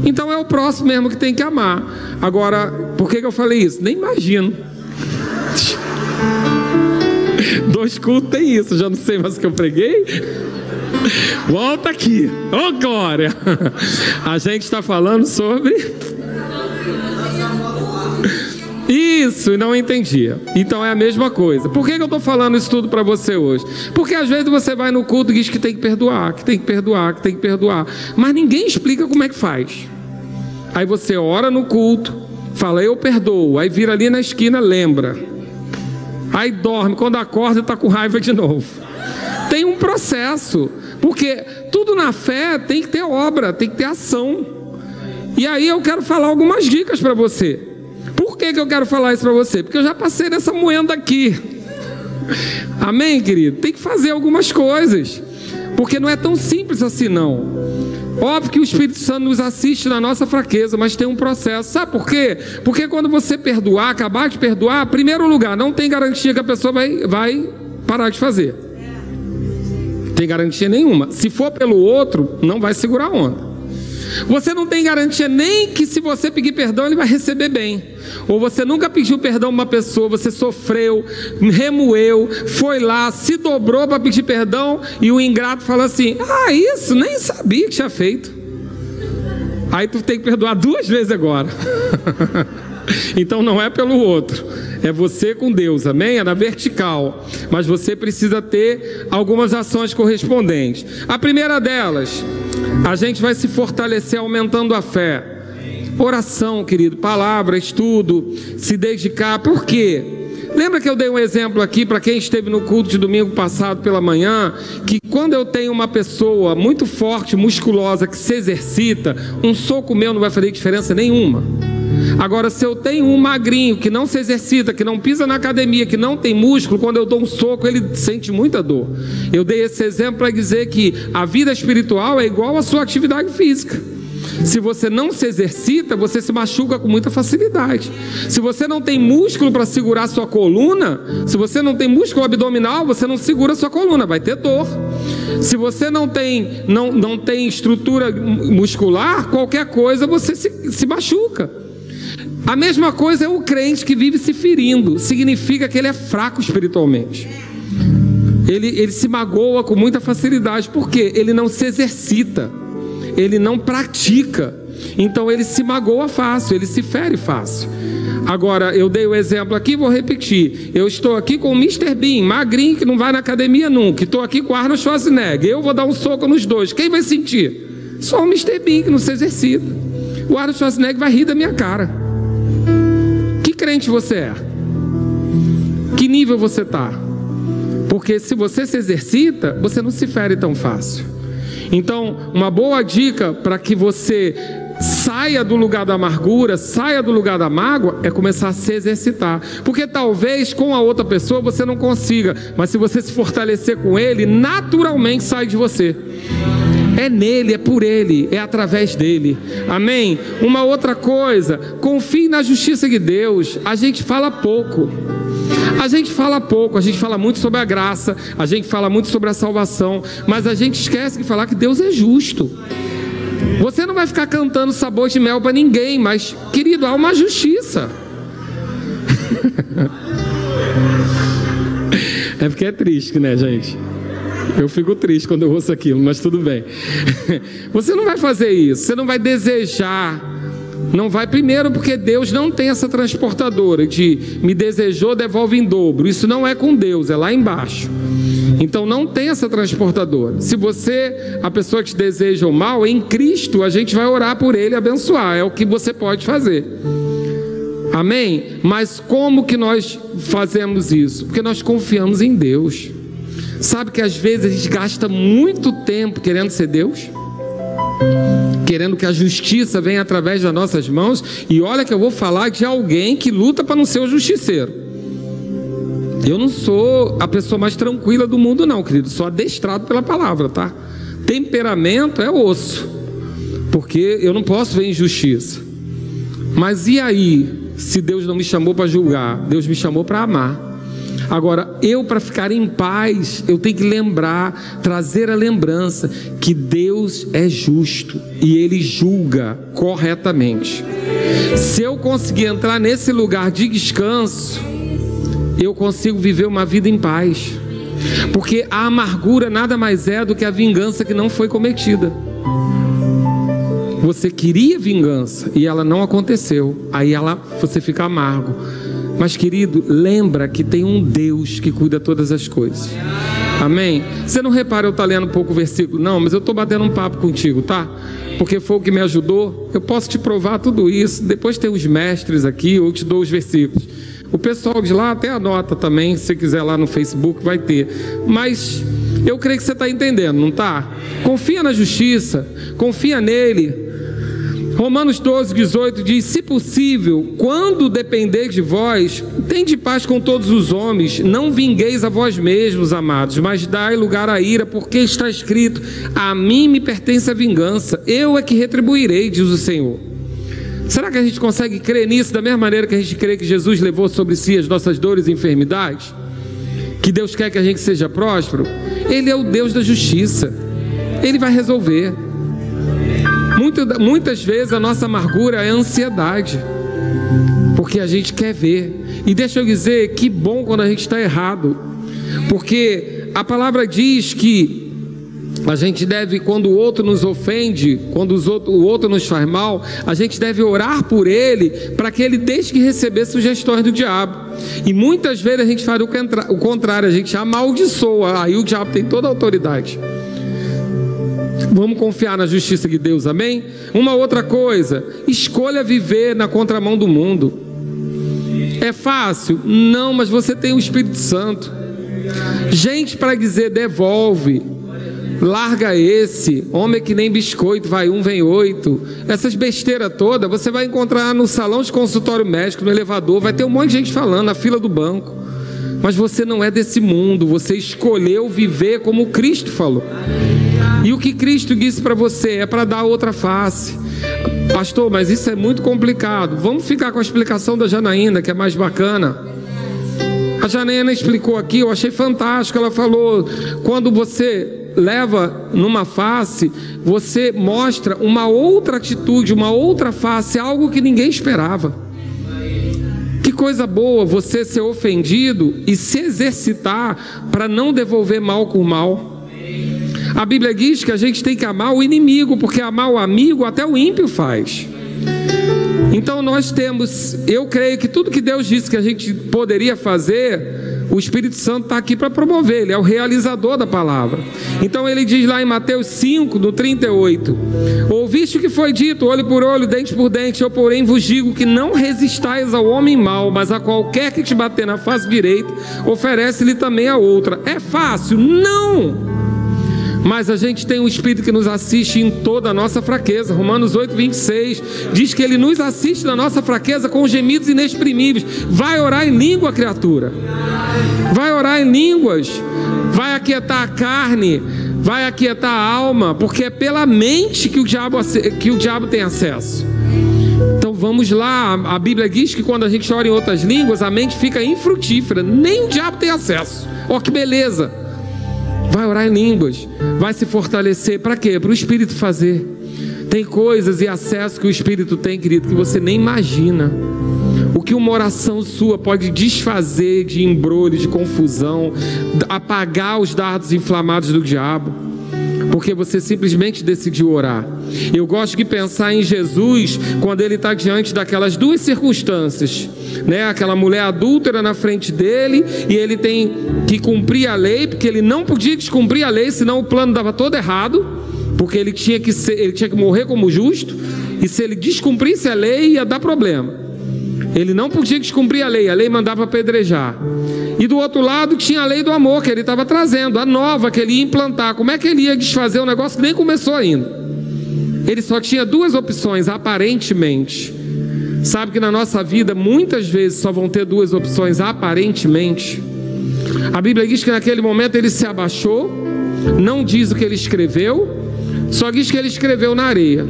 Então é o próximo mesmo que tem que amar. Agora, por que, que eu falei isso? Nem imagino. <laughs> Dois cultos tem isso, já não sei mais o que eu preguei. Volta aqui, ô oh, glória! <laughs> A gente está falando sobre. Isso, não entendia. Então é a mesma coisa. Por que, que eu estou falando isso tudo para você hoje? Porque às vezes você vai no culto e diz que tem que perdoar, que tem que perdoar, que tem que perdoar. Mas ninguém explica como é que faz. Aí você ora no culto, fala, eu perdoo. Aí vira ali na esquina, lembra. Aí dorme, quando acorda está com raiva de novo. Tem um processo, porque tudo na fé tem que ter obra, tem que ter ação. E aí eu quero falar algumas dicas para você. Que, que eu quero falar isso para você? Porque eu já passei nessa moenda aqui. Amém, querido? Tem que fazer algumas coisas. Porque não é tão simples assim, não. Óbvio que o Espírito Santo nos assiste na nossa fraqueza, mas tem um processo. Sabe por quê? Porque quando você perdoar, acabar de perdoar, primeiro lugar, não tem garantia que a pessoa vai, vai parar de fazer. Tem garantia nenhuma. Se for pelo outro, não vai segurar a onda. Você não tem garantia nem que se você pedir perdão, ele vai receber bem. Ou você nunca pediu perdão a uma pessoa, você sofreu, remoeu, foi lá, se dobrou para pedir perdão e o ingrato fala assim: Ah, isso, nem sabia que tinha feito. Aí tu tem que perdoar duas vezes agora. <laughs> então não é pelo outro, é você com Deus, amém? É na vertical. Mas você precisa ter algumas ações correspondentes. A primeira delas, a gente vai se fortalecer aumentando a fé. Oração, querido, palavra, estudo, se dedicar. Por quê? Lembra que eu dei um exemplo aqui para quem esteve no culto de domingo passado pela manhã, que quando eu tenho uma pessoa muito forte, musculosa, que se exercita, um soco meu não vai fazer diferença nenhuma. Agora, se eu tenho um magrinho que não se exercita, que não pisa na academia, que não tem músculo, quando eu dou um soco, ele sente muita dor. Eu dei esse exemplo para dizer que a vida espiritual é igual à sua atividade física. Se você não se exercita, você se machuca com muita facilidade. Se você não tem músculo para segurar sua coluna, se você não tem músculo abdominal, você não segura sua coluna, vai ter dor. Se você não tem, não, não tem estrutura muscular, qualquer coisa você se, se machuca. A mesma coisa é o crente que vive se ferindo, significa que ele é fraco espiritualmente. Ele, ele se magoa com muita facilidade, porque ele não se exercita, ele não pratica, então ele se magoa fácil, ele se fere fácil. Agora, eu dei o exemplo aqui, vou repetir. Eu estou aqui com o Mr. Bean, magrinho, que não vai na academia nunca. Estou aqui com o Arnold Schwarzenegger. Eu vou dar um soco nos dois. Quem vai sentir? Só o Mr. Bean, que não se exercita. O Arnold Schwarzenegger vai rir da minha cara crente você é? Que nível você está? Porque se você se exercita, você não se fere tão fácil. Então, uma boa dica para que você saia do lugar da amargura, saia do lugar da mágoa, é começar a se exercitar. Porque talvez com a outra pessoa você não consiga, mas se você se fortalecer com ele, naturalmente sai de você. É nele, é por ele, é através dele. Amém? Uma outra coisa, confie na justiça de Deus. A gente fala pouco. A gente fala pouco, a gente fala muito sobre a graça, a gente fala muito sobre a salvação, mas a gente esquece de falar que Deus é justo. Você não vai ficar cantando sabor de mel para ninguém, mas, querido, há uma justiça. <laughs> é porque é triste, né, gente? Eu fico triste quando eu ouço aquilo, mas tudo bem. <laughs> Você não vai fazer isso, você não vai desejar. Não vai primeiro porque Deus não tem essa transportadora de me desejou, devolve em dobro. Isso não é com Deus, é lá embaixo. Então não tem essa transportadora. Se você, a pessoa que te deseja o mal, em Cristo a gente vai orar por ele e abençoar. É o que você pode fazer. Amém? Mas como que nós fazemos isso? Porque nós confiamos em Deus. Sabe que às vezes a gente gasta muito tempo querendo ser Deus? querendo que a justiça venha através das nossas mãos. E olha que eu vou falar de alguém que luta para não ser o justiceiro. Eu não sou a pessoa mais tranquila do mundo, não, querido. Sou adestrado pela palavra, tá? Temperamento é osso, porque eu não posso ver injustiça. Mas e aí, se Deus não me chamou para julgar? Deus me chamou para amar. Agora, eu para ficar em paz, eu tenho que lembrar, trazer a lembrança que Deus é justo e ele julga corretamente. Se eu conseguir entrar nesse lugar de descanso, eu consigo viver uma vida em paz. Porque a amargura nada mais é do que a vingança que não foi cometida. Você queria vingança e ela não aconteceu. Aí ela, você fica amargo. Mas, querido, lembra que tem um Deus que cuida todas as coisas. Amém? Você não repara eu estar tá lendo um pouco o versículo, não, mas eu estou batendo um papo contigo, tá? Porque foi o que me ajudou. Eu posso te provar tudo isso. Depois tem os mestres aqui, eu te dou os versículos. O pessoal de lá até anota também, se quiser lá no Facebook, vai ter. Mas eu creio que você está entendendo, não está? Confia na justiça, confia nele, Romanos 12, 18 diz: Se possível, quando depender de vós, tende paz com todos os homens, não vingueis a vós mesmos, amados, mas dai lugar à ira, porque está escrito: A mim me pertence a vingança, eu é que retribuirei, diz o Senhor. Será que a gente consegue crer nisso da mesma maneira que a gente crê que Jesus levou sobre si as nossas dores e enfermidades? Que Deus quer que a gente seja próspero? Ele é o Deus da justiça, ele vai resolver. Muito, muitas vezes a nossa amargura é ansiedade, porque a gente quer ver. E deixa eu dizer, que bom quando a gente está errado, porque a palavra diz que a gente deve, quando o outro nos ofende, quando outro, o outro nos faz mal, a gente deve orar por ele para que ele deixe de receber sugestões do diabo. E muitas vezes a gente faz o contrário, a gente amaldiçoa, aí o diabo tem toda a autoridade. Vamos confiar na justiça de Deus, amém? Uma outra coisa, escolha viver na contramão do mundo. É fácil? Não, mas você tem o Espírito Santo. Gente para dizer devolve, larga esse, homem que nem biscoito, vai um, vem oito. Essas besteiras todas você vai encontrar no salão de consultório médico, no elevador, vai ter um monte de gente falando na fila do banco. Mas você não é desse mundo, você escolheu viver como Cristo falou. E o que Cristo disse para você é para dar outra face. Pastor, mas isso é muito complicado. Vamos ficar com a explicação da Janaína, que é mais bacana. A Janaína explicou aqui, eu achei fantástico. Ela falou: quando você leva numa face, você mostra uma outra atitude, uma outra face, algo que ninguém esperava. Que coisa boa você ser ofendido e se exercitar para não devolver mal com mal. A Bíblia diz que a gente tem que amar o inimigo, porque amar o amigo até o ímpio faz. Então nós temos, eu creio que tudo que Deus disse que a gente poderia fazer, o Espírito Santo está aqui para promover, ele é o realizador da palavra. Então ele diz lá em Mateus 5, no 38: Ouviste o que foi dito, olho por olho, dente por dente, eu, porém, vos digo que não resistais ao homem mau, mas a qualquer que te bater na face direita, oferece-lhe também a outra. É fácil? Não! Mas a gente tem um Espírito que nos assiste em toda a nossa fraqueza. Romanos 8, 26 diz que ele nos assiste na nossa fraqueza com gemidos inexprimíveis. Vai orar em língua, criatura. Vai orar em línguas. Vai aquietar a carne. Vai aquietar a alma, porque é pela mente que o diabo, que o diabo tem acesso. Então vamos lá, a Bíblia diz que quando a gente ora em outras línguas, a mente fica infrutífera, nem o diabo tem acesso. Ó, oh, que beleza! Vai orar em línguas, vai se fortalecer. Para quê? Para o Espírito fazer. Tem coisas e acesso que o Espírito tem, querido, que você nem imagina. O que uma oração sua pode desfazer de embrulho, de confusão, apagar os dardos inflamados do diabo, porque você simplesmente decidiu orar. Eu gosto de pensar em Jesus quando ele está diante daquelas duas circunstâncias né, aquela mulher adúltera na frente dele e ele tem que cumprir a lei, porque ele não podia descumprir a lei, senão o plano dava todo errado, porque ele tinha que ser, ele tinha que morrer como justo, e se ele descumprisse a lei ia dar problema. Ele não podia descumprir a lei, a lei mandava apedrejar. E do outro lado tinha a lei do amor que ele estava trazendo, a nova que ele ia implantar. Como é que ele ia desfazer um negócio que nem começou ainda? Ele só tinha duas opções, aparentemente. Sabe que na nossa vida muitas vezes só vão ter duas opções, aparentemente. A Bíblia diz que naquele momento ele se abaixou, não diz o que ele escreveu, só diz que ele escreveu na areia.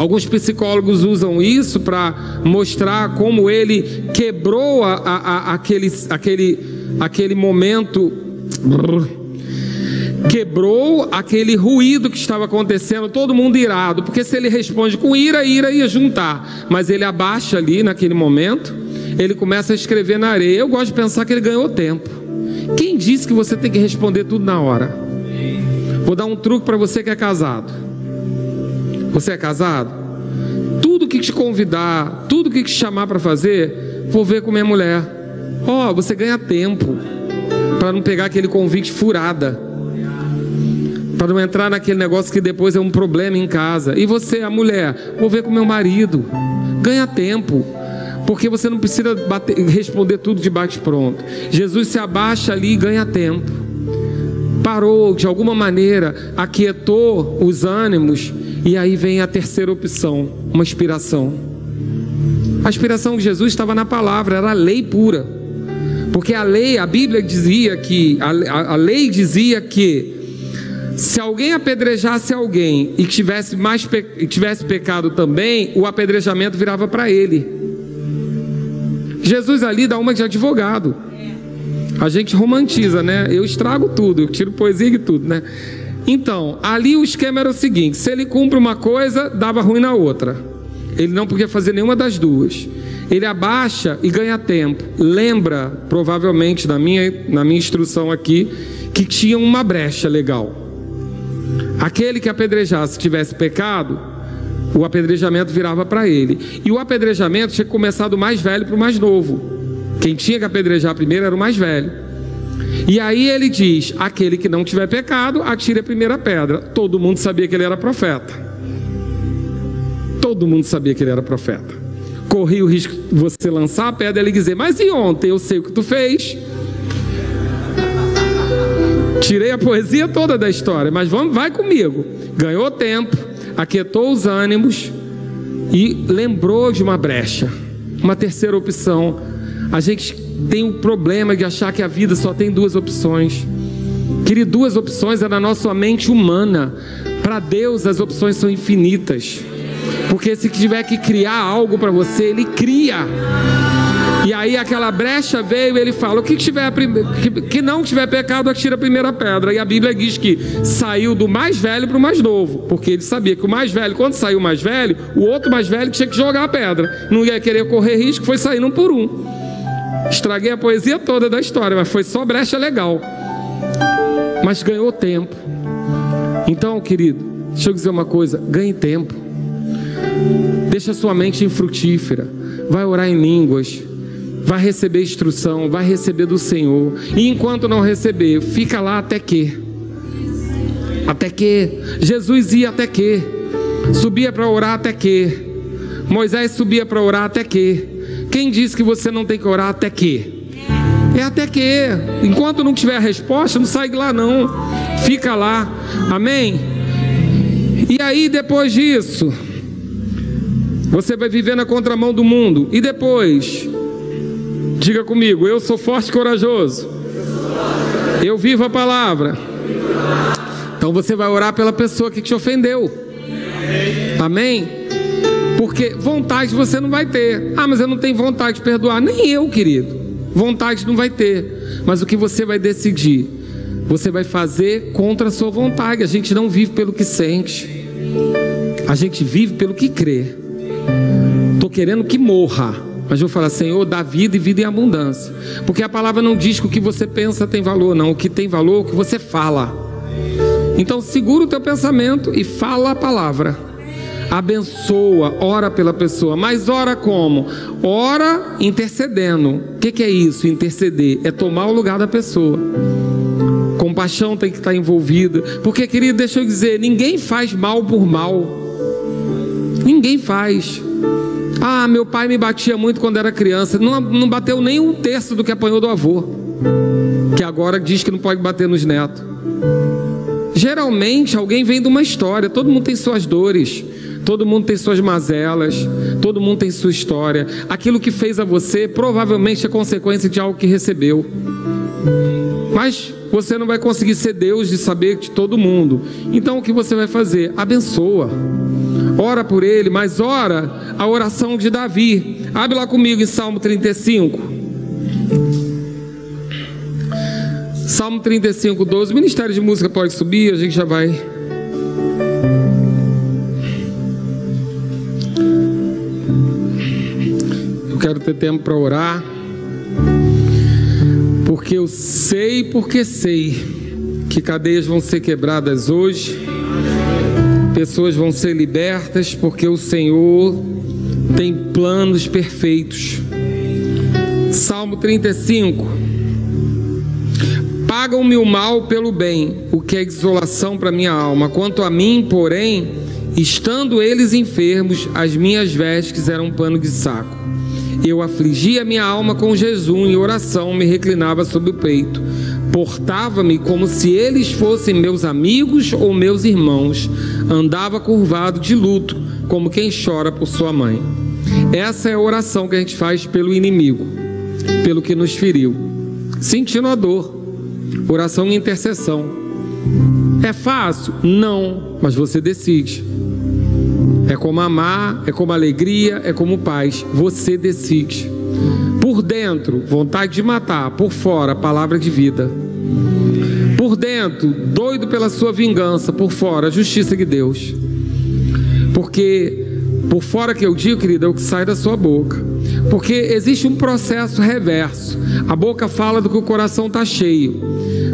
Alguns psicólogos usam isso para mostrar como ele quebrou a, a, a, aquele, aquele, aquele momento quebrou aquele ruído que estava acontecendo, todo mundo irado, porque se ele responde com ira, ira ia juntar, mas ele abaixa ali naquele momento, ele começa a escrever na areia. Eu gosto de pensar que ele ganhou tempo. Quem disse que você tem que responder tudo na hora? Vou dar um truque para você que é casado. Você é casado? Tudo que te convidar, tudo que te chamar para fazer, vou ver com minha mulher. Ó, oh, você ganha tempo para não pegar aquele convite furada para não entrar naquele negócio que depois é um problema em casa. E você, a mulher, vou ver com meu marido. Ganha tempo. Porque você não precisa bater, responder tudo de bate-pronto. Jesus se abaixa ali e ganha tempo. Parou, de alguma maneira, aquietou os ânimos. E aí vem a terceira opção: uma inspiração. A inspiração de Jesus estava na palavra, era a lei pura. Porque a lei, a Bíblia dizia que, a, a, lei dizia que se alguém apedrejasse alguém e tivesse mais pe... tivesse pecado também, o apedrejamento virava para ele. Jesus ali dá uma de advogado. A gente romantiza, né? Eu estrago tudo, eu tiro poesia e tudo, né? Então, ali o esquema era o seguinte: se ele cumpre uma coisa, dava ruim na outra. Ele não podia fazer nenhuma das duas. Ele abaixa e ganha tempo. Lembra, provavelmente, na minha, na minha instrução aqui, que tinha uma brecha legal. Aquele que apedrejasse tivesse pecado, o apedrejamento virava para ele. E o apedrejamento tinha que começar do mais velho para o mais novo. Quem tinha que apedrejar primeiro era o mais velho. E aí ele diz: aquele que não tiver pecado, atire a primeira pedra. Todo mundo sabia que ele era profeta. Todo mundo sabia que ele era profeta. Corria o risco de você lançar a pedra e ele dizer: Mas e ontem eu sei o que tu fez? Tirei a poesia toda da história, mas vamos, vai comigo. Ganhou tempo, aquietou os ânimos e lembrou de uma brecha. Uma terceira opção. A gente tem um problema de achar que a vida só tem duas opções. Querido, duas opções é na nossa mente humana. Para Deus as opções são infinitas. Porque se tiver que criar algo para você, Ele cria. E aí aquela brecha veio e ele fala: o que, tiver, que não tiver pecado, atira a primeira pedra. E a Bíblia diz que saiu do mais velho para o mais novo, porque ele sabia que o mais velho, quando saiu o mais velho, o outro mais velho tinha que jogar a pedra. Não ia querer correr risco, foi saindo um por um. Estraguei a poesia toda da história, mas foi só brecha legal. Mas ganhou tempo. Então, querido, deixa eu dizer uma coisa: ganhe tempo. Deixa sua mente infrutífera. Vai orar em línguas vai receber instrução, vai receber do Senhor. E enquanto não receber, fica lá até que. Até que. Jesus ia até que. Subia para orar até que. Moisés subia para orar até que. Quem disse que você não tem que orar até que? É até que. Enquanto não tiver a resposta, não sai de lá não. Fica lá. Amém? E aí depois disso, você vai viver na contramão do mundo. E depois, Diga comigo, eu sou forte e corajoso. Eu vivo a palavra. Então você vai orar pela pessoa que te ofendeu. Amém? Porque vontade você não vai ter. Ah, mas eu não tenho vontade de perdoar. Nem eu, querido. Vontade não vai ter. Mas o que você vai decidir? Você vai fazer contra a sua vontade. A gente não vive pelo que sente. A gente vive pelo que crê. Estou querendo que morra. Mas vou falar, Senhor, dá vida e vida em abundância. Porque a palavra não diz que o que você pensa tem valor, não. O que tem valor é o que você fala. Então segura o teu pensamento e fala a palavra. Abençoa, ora pela pessoa. Mas ora como? Ora intercedendo. O que, que é isso? Interceder é tomar o lugar da pessoa. Compaixão tem que estar envolvida. Porque, querido, deixa eu dizer, ninguém faz mal por mal. Ninguém faz. Ah, meu pai me batia muito quando era criança. Não, não bateu nem um terço do que apanhou do avô. Que agora diz que não pode bater nos netos. Geralmente alguém vem de uma história, todo mundo tem suas dores, todo mundo tem suas mazelas, todo mundo tem sua história. Aquilo que fez a você provavelmente é consequência de algo que recebeu. Mas você não vai conseguir ser Deus de saber de todo mundo. Então o que você vai fazer? Abençoa. Ora por ele, mas ora a oração de Davi. Abre lá comigo em Salmo 35. Salmo 35, 12. O Ministério de Música pode subir, a gente já vai. Quero ter tempo para orar. Porque eu sei, porque sei que cadeias vão ser quebradas hoje, pessoas vão ser libertas, porque o Senhor tem planos perfeitos. Salmo 35. Pagam-me o mal pelo bem, o que é desolação para minha alma. Quanto a mim, porém, estando eles enfermos, as minhas vestes eram um pano de saco. Eu afligia minha alma com jejum e oração, me reclinava sobre o peito. Portava-me como se eles fossem meus amigos ou meus irmãos. Andava curvado de luto, como quem chora por sua mãe. Essa é a oração que a gente faz pelo inimigo, pelo que nos feriu, sentindo a dor Oração e intercessão. É fácil? Não, mas você decide. É como amar, é como alegria, é como paz. Você decide. Por dentro, vontade de matar. Por fora, palavra de vida. Por dentro, doido pela sua vingança. Por fora, justiça de Deus. Porque por fora que eu digo, querida, é o que sai da sua boca. Porque existe um processo reverso. A boca fala do que o coração está cheio.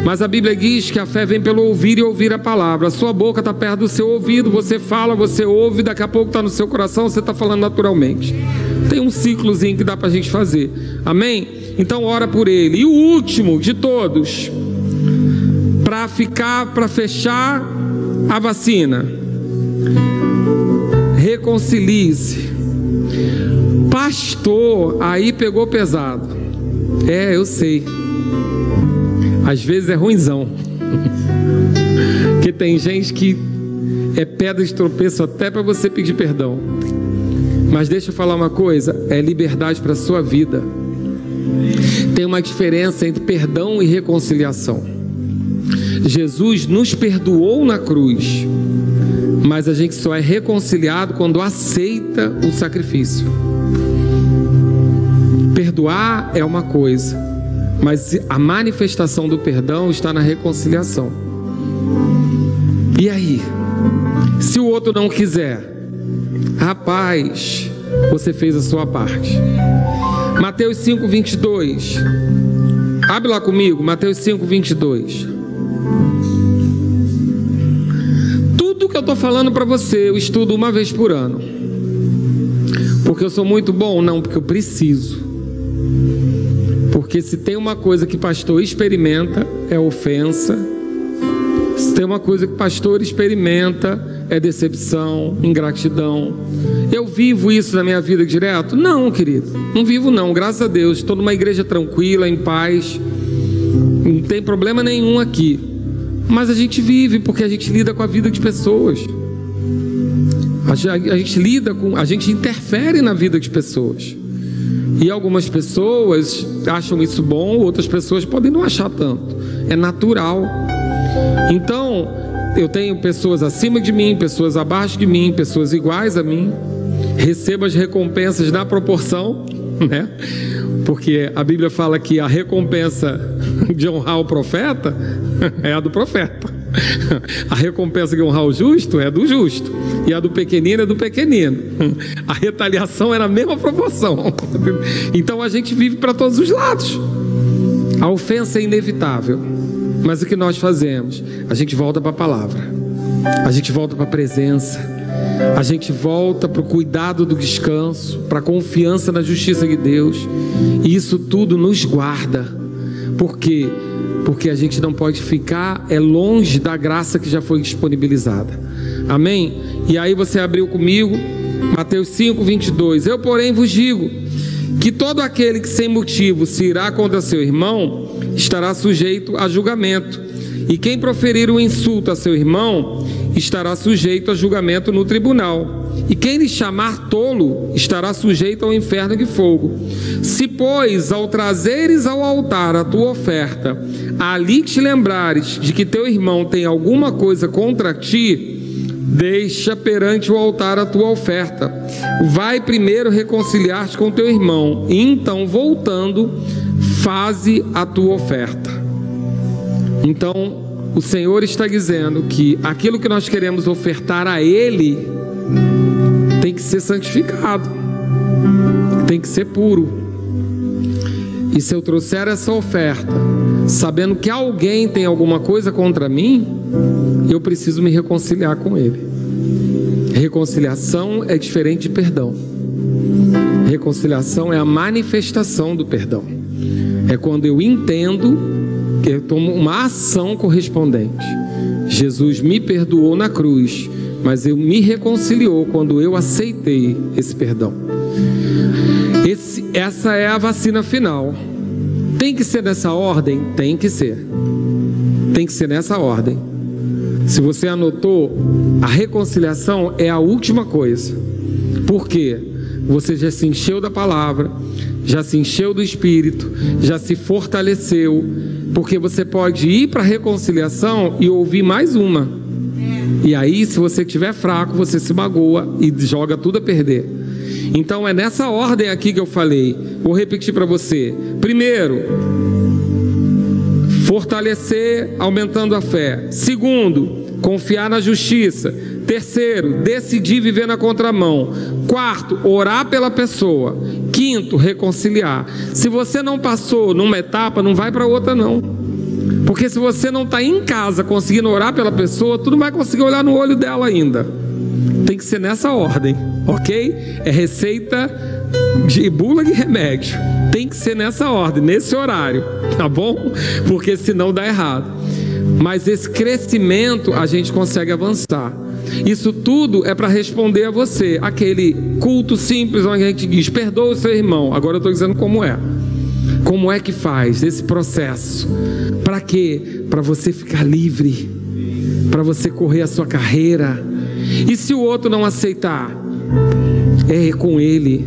Mas a Bíblia diz que a fé vem pelo ouvir e ouvir a palavra. A sua boca está perto do seu ouvido, você fala, você ouve, daqui a pouco está no seu coração, você está falando naturalmente. Tem um ciclozinho que dá para a gente fazer. Amém? Então ora por ele. E o último de todos, para ficar, para fechar a vacina. Reconcilie-se. Pastor, aí pegou pesado. É, eu sei. Às vezes é ruimzão. que tem gente que é pedra de tropeço até para você pedir perdão. Mas deixa eu falar uma coisa, é liberdade para a sua vida. Tem uma diferença entre perdão e reconciliação. Jesus nos perdoou na cruz, mas a gente só é reconciliado quando aceita o sacrifício. Perdoar é uma coisa, mas a manifestação do perdão está na reconciliação. E aí? Se o outro não quiser, rapaz, você fez a sua parte. Mateus 5, 22. Abre lá comigo, Mateus 5, 22. Tudo que eu estou falando para você, eu estudo uma vez por ano. Porque eu sou muito bom? Não, porque eu preciso. Porque se tem uma coisa que pastor experimenta, é ofensa. Se tem uma coisa que pastor experimenta, é decepção, ingratidão. Eu vivo isso na minha vida direto? Não, querido. Não vivo não, graças a Deus. Estou numa igreja tranquila, em paz. Não tem problema nenhum aqui. Mas a gente vive porque a gente lida com a vida de pessoas. A gente lida com, a gente interfere na vida de pessoas. E algumas pessoas acham isso bom, outras pessoas podem não achar tanto. É natural. Então, eu tenho pessoas acima de mim, pessoas abaixo de mim, pessoas iguais a mim. Recebo as recompensas na proporção, <laughs> né? Porque a Bíblia fala que a recompensa <laughs> de honrar o profeta <laughs> é a do profeta. A recompensa de honrar o justo é do justo. E a do pequenino é do pequenino. A retaliação é na mesma proporção. <laughs> Então a gente vive para todos os lados. A ofensa é inevitável. Mas o que nós fazemos? A gente volta para a palavra. A gente volta para a presença. A gente volta para o cuidado do descanso, para a confiança na justiça de Deus. E isso tudo nos guarda. Por quê? Porque a gente não pode ficar é longe da graça que já foi disponibilizada. Amém? E aí você abriu comigo Mateus 5, 22. Eu, porém, vos digo que todo aquele que sem motivo se irá contra seu irmão estará sujeito a julgamento. E quem proferir um insulto a seu irmão estará sujeito a julgamento no tribunal. E quem lhe chamar tolo estará sujeito ao inferno de fogo. Se, pois, ao trazeres ao altar a tua oferta, ali te lembrares de que teu irmão tem alguma coisa contra ti, deixa perante o altar a tua oferta. Vai primeiro reconciliar-te com teu irmão, e então, voltando, faze a tua oferta. Então, o Senhor está dizendo que aquilo que nós queremos ofertar a Ele tem que ser santificado, tem que ser puro. E se eu trouxer essa oferta, sabendo que alguém tem alguma coisa contra mim, eu preciso me reconciliar com ele. Reconciliação é diferente de perdão. Reconciliação é a manifestação do perdão. É quando eu entendo eu tomo uma ação correspondente. Jesus me perdoou na cruz, mas eu me reconciliou quando eu aceitei esse perdão. Essa é a vacina final. Tem que ser nessa ordem? Tem que ser. Tem que ser nessa ordem. Se você anotou, a reconciliação é a última coisa. Por quê? Você já se encheu da palavra, já se encheu do espírito, já se fortaleceu, porque você pode ir para a reconciliação e ouvir mais uma. E aí, se você estiver fraco, você se magoa e joga tudo a perder. Então é nessa ordem aqui que eu falei. Vou repetir para você. Primeiro, fortalecer aumentando a fé. Segundo, confiar na justiça. Terceiro, decidir viver na contramão. Quarto, orar pela pessoa. Quinto, reconciliar. Se você não passou numa etapa, não vai para outra não. Porque se você não está em casa conseguindo orar pela pessoa, tu não vai conseguir olhar no olho dela ainda. Tem que ser nessa ordem, ok? É receita de bula de remédio. Tem que ser nessa ordem, nesse horário, tá bom? Porque senão dá errado. Mas esse crescimento a gente consegue avançar. Isso tudo é para responder a você, aquele culto simples onde a gente diz: perdoa o seu irmão. Agora eu estou dizendo como é. Como é que faz esse processo? Para quê? Para você ficar livre, para você correr a sua carreira. E se o outro não aceitar? É com ele.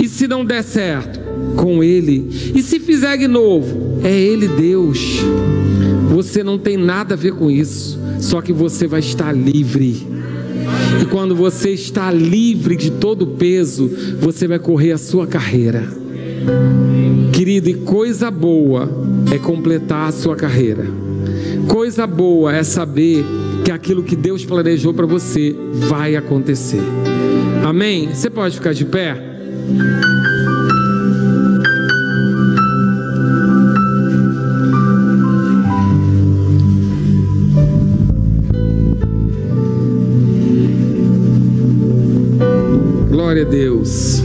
E se não der certo? Com ele. E se fizer de novo? É ele Deus. Você não tem nada a ver com isso. Só que você vai estar livre. E quando você está livre de todo peso, você vai correr a sua carreira. Querido, e coisa boa é completar a sua carreira. Coisa boa é saber que aquilo que Deus planejou para você vai acontecer. Amém? Você pode ficar de pé? Glória a Deus.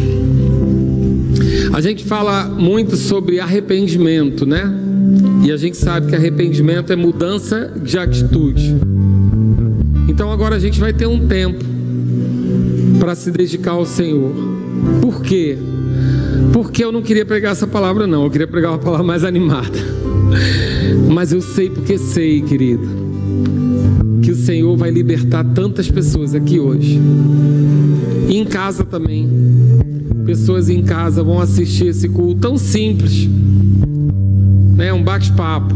A gente fala muito sobre arrependimento, né? E a gente sabe que arrependimento é mudança de atitude. Então agora a gente vai ter um tempo para se dedicar ao Senhor. Por quê? Porque eu não queria pregar essa palavra, não. Eu queria pregar uma palavra mais animada. Mas eu sei porque sei, querido, que o Senhor vai libertar tantas pessoas aqui hoje. E em casa também. Pessoas em casa vão assistir esse culto tão simples, né? Um bate-papo,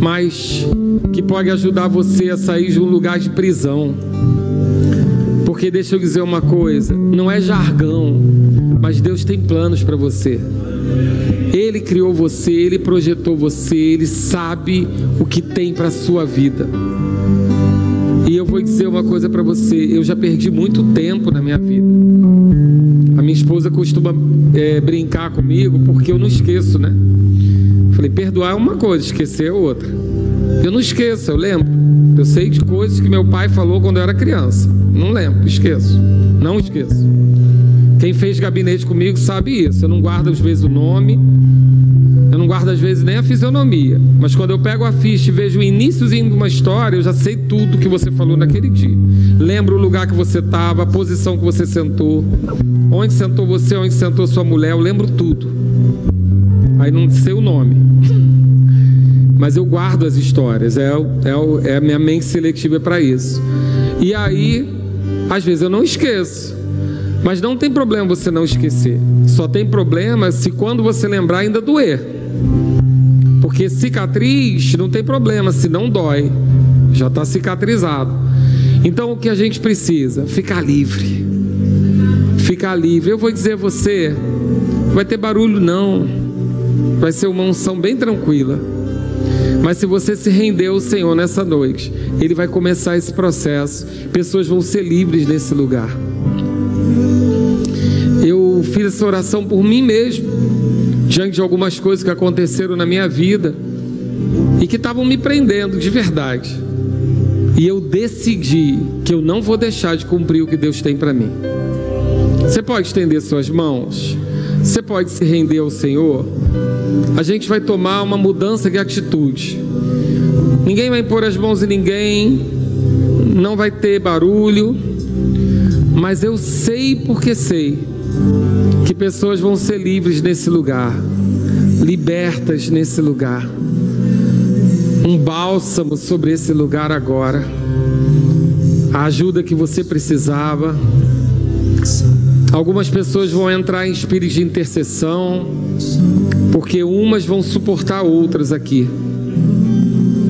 mas que pode ajudar você a sair de um lugar de prisão. Porque deixa eu dizer uma coisa, não é jargão, mas Deus tem planos para você. Ele criou você, ele projetou você, ele sabe o que tem para sua vida. E eu vou dizer uma coisa para você: eu já perdi muito tempo na minha vida. A minha esposa costuma é, brincar comigo porque eu não esqueço, né? Falei, perdoar é uma coisa, esquecer é outra. Eu não esqueço, eu lembro. Eu sei de coisas que meu pai falou quando eu era criança. Não lembro, esqueço. Não esqueço. Quem fez gabinete comigo sabe isso. Eu não guardo às vezes o nome, eu não guardo às vezes nem a fisionomia, mas quando eu pego a ficha e vejo o iníciozinho de uma história, eu já sei tudo que você falou naquele dia. Lembro o lugar que você estava, a posição que você sentou, onde sentou você, onde sentou sua mulher, eu lembro tudo. Aí não sei o nome. mas eu guardo as histórias, é, é, é a minha mente seletiva para isso. E aí, às vezes eu não esqueço, mas não tem problema você não esquecer, só tem problema se quando você lembrar ainda doer, porque cicatriz não tem problema se não dói, já está cicatrizado. Então o que a gente precisa? Ficar livre. Ficar livre. Eu vou dizer a você, vai ter barulho não. Vai ser uma unção bem tranquila. Mas se você se render ao Senhor nessa noite, Ele vai começar esse processo. Pessoas vão ser livres nesse lugar. Eu fiz essa oração por mim mesmo, diante de algumas coisas que aconteceram na minha vida e que estavam me prendendo de verdade. E eu decidi que eu não vou deixar de cumprir o que Deus tem para mim. Você pode estender suas mãos? Você pode se render ao Senhor? A gente vai tomar uma mudança de atitude. Ninguém vai impor as mãos em ninguém, não vai ter barulho, mas eu sei porque sei que pessoas vão ser livres nesse lugar, libertas nesse lugar um bálsamo sobre esse lugar agora. A ajuda que você precisava. Algumas pessoas vão entrar em espírito de intercessão, porque umas vão suportar outras aqui.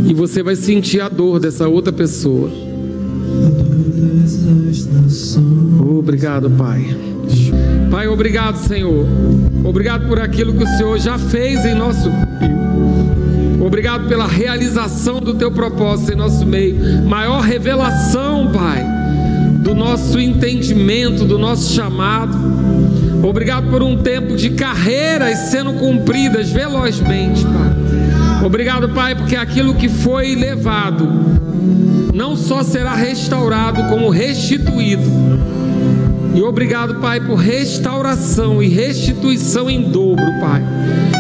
E você vai sentir a dor dessa outra pessoa. Obrigado, Pai. Pai, obrigado, Senhor. Obrigado por aquilo que o Senhor já fez em nosso Obrigado pela realização do teu propósito em nosso meio. Maior revelação, Pai, do nosso entendimento, do nosso chamado. Obrigado por um tempo de carreiras sendo cumpridas velozmente, Pai. Obrigado, Pai, porque aquilo que foi levado não só será restaurado, como restituído. E obrigado, Pai, por restauração e restituição em dobro, Pai.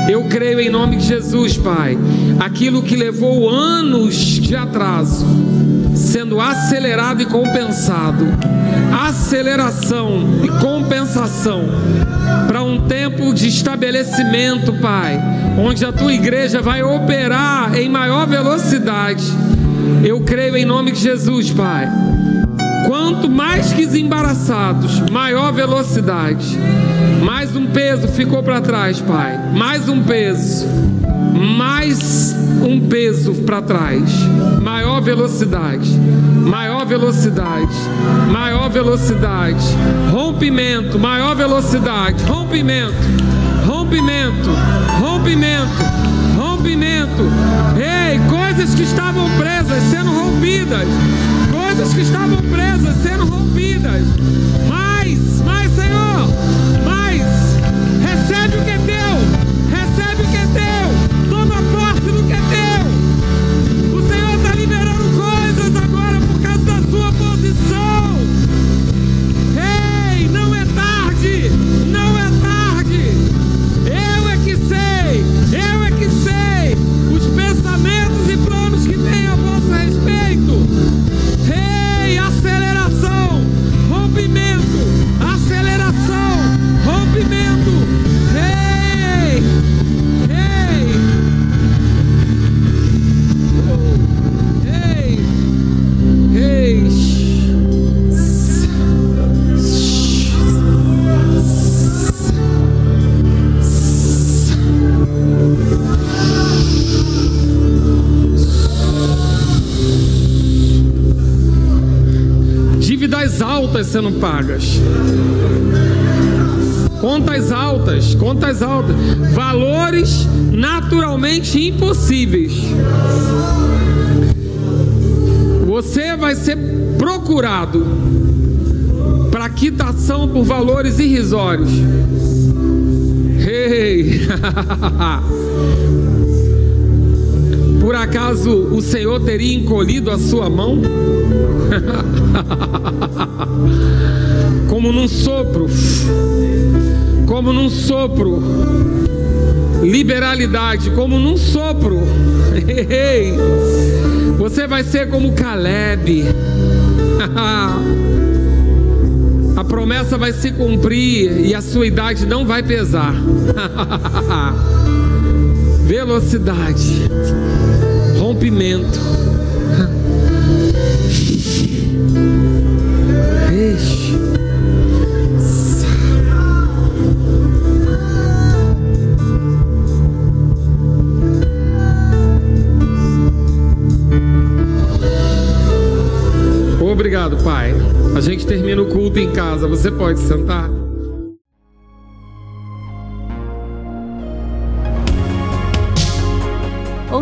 Eu creio em nome de Jesus, Pai. Aquilo que levou anos de atraso, sendo acelerado e compensado. Aceleração e compensação para um tempo de estabelecimento, Pai, onde a tua igreja vai operar em maior velocidade. Eu creio em nome de Jesus, Pai. Quanto mais que desembaraçados, maior velocidade. Mais um peso ficou para trás, Pai. Mais um peso. Mais um peso para trás. Maior velocidade. Maior velocidade. Maior velocidade. Rompimento. Maior velocidade. Rompimento. Rompimento. Rompimento. Rompimento. Ei, coisas que estavam presas sendo rompidas coisas que estavam presas sendo rompidas. Mais, mais, Senhor, mais. Recebe o que é teu, recebe o que é teu, sendo pagas. Contas altas, contas altas. Valores naturalmente impossíveis. Você vai ser procurado para quitação por valores irrisórios. Ei! <laughs> Por acaso o Senhor teria encolhido a sua mão? Como num sopro, como num sopro, liberalidade, como num sopro. Você vai ser como Caleb. A promessa vai se cumprir e a sua idade não vai pesar. velocidade, rompimento. Obrigado, Pai. A gente termina o culto em casa. Você pode sentar?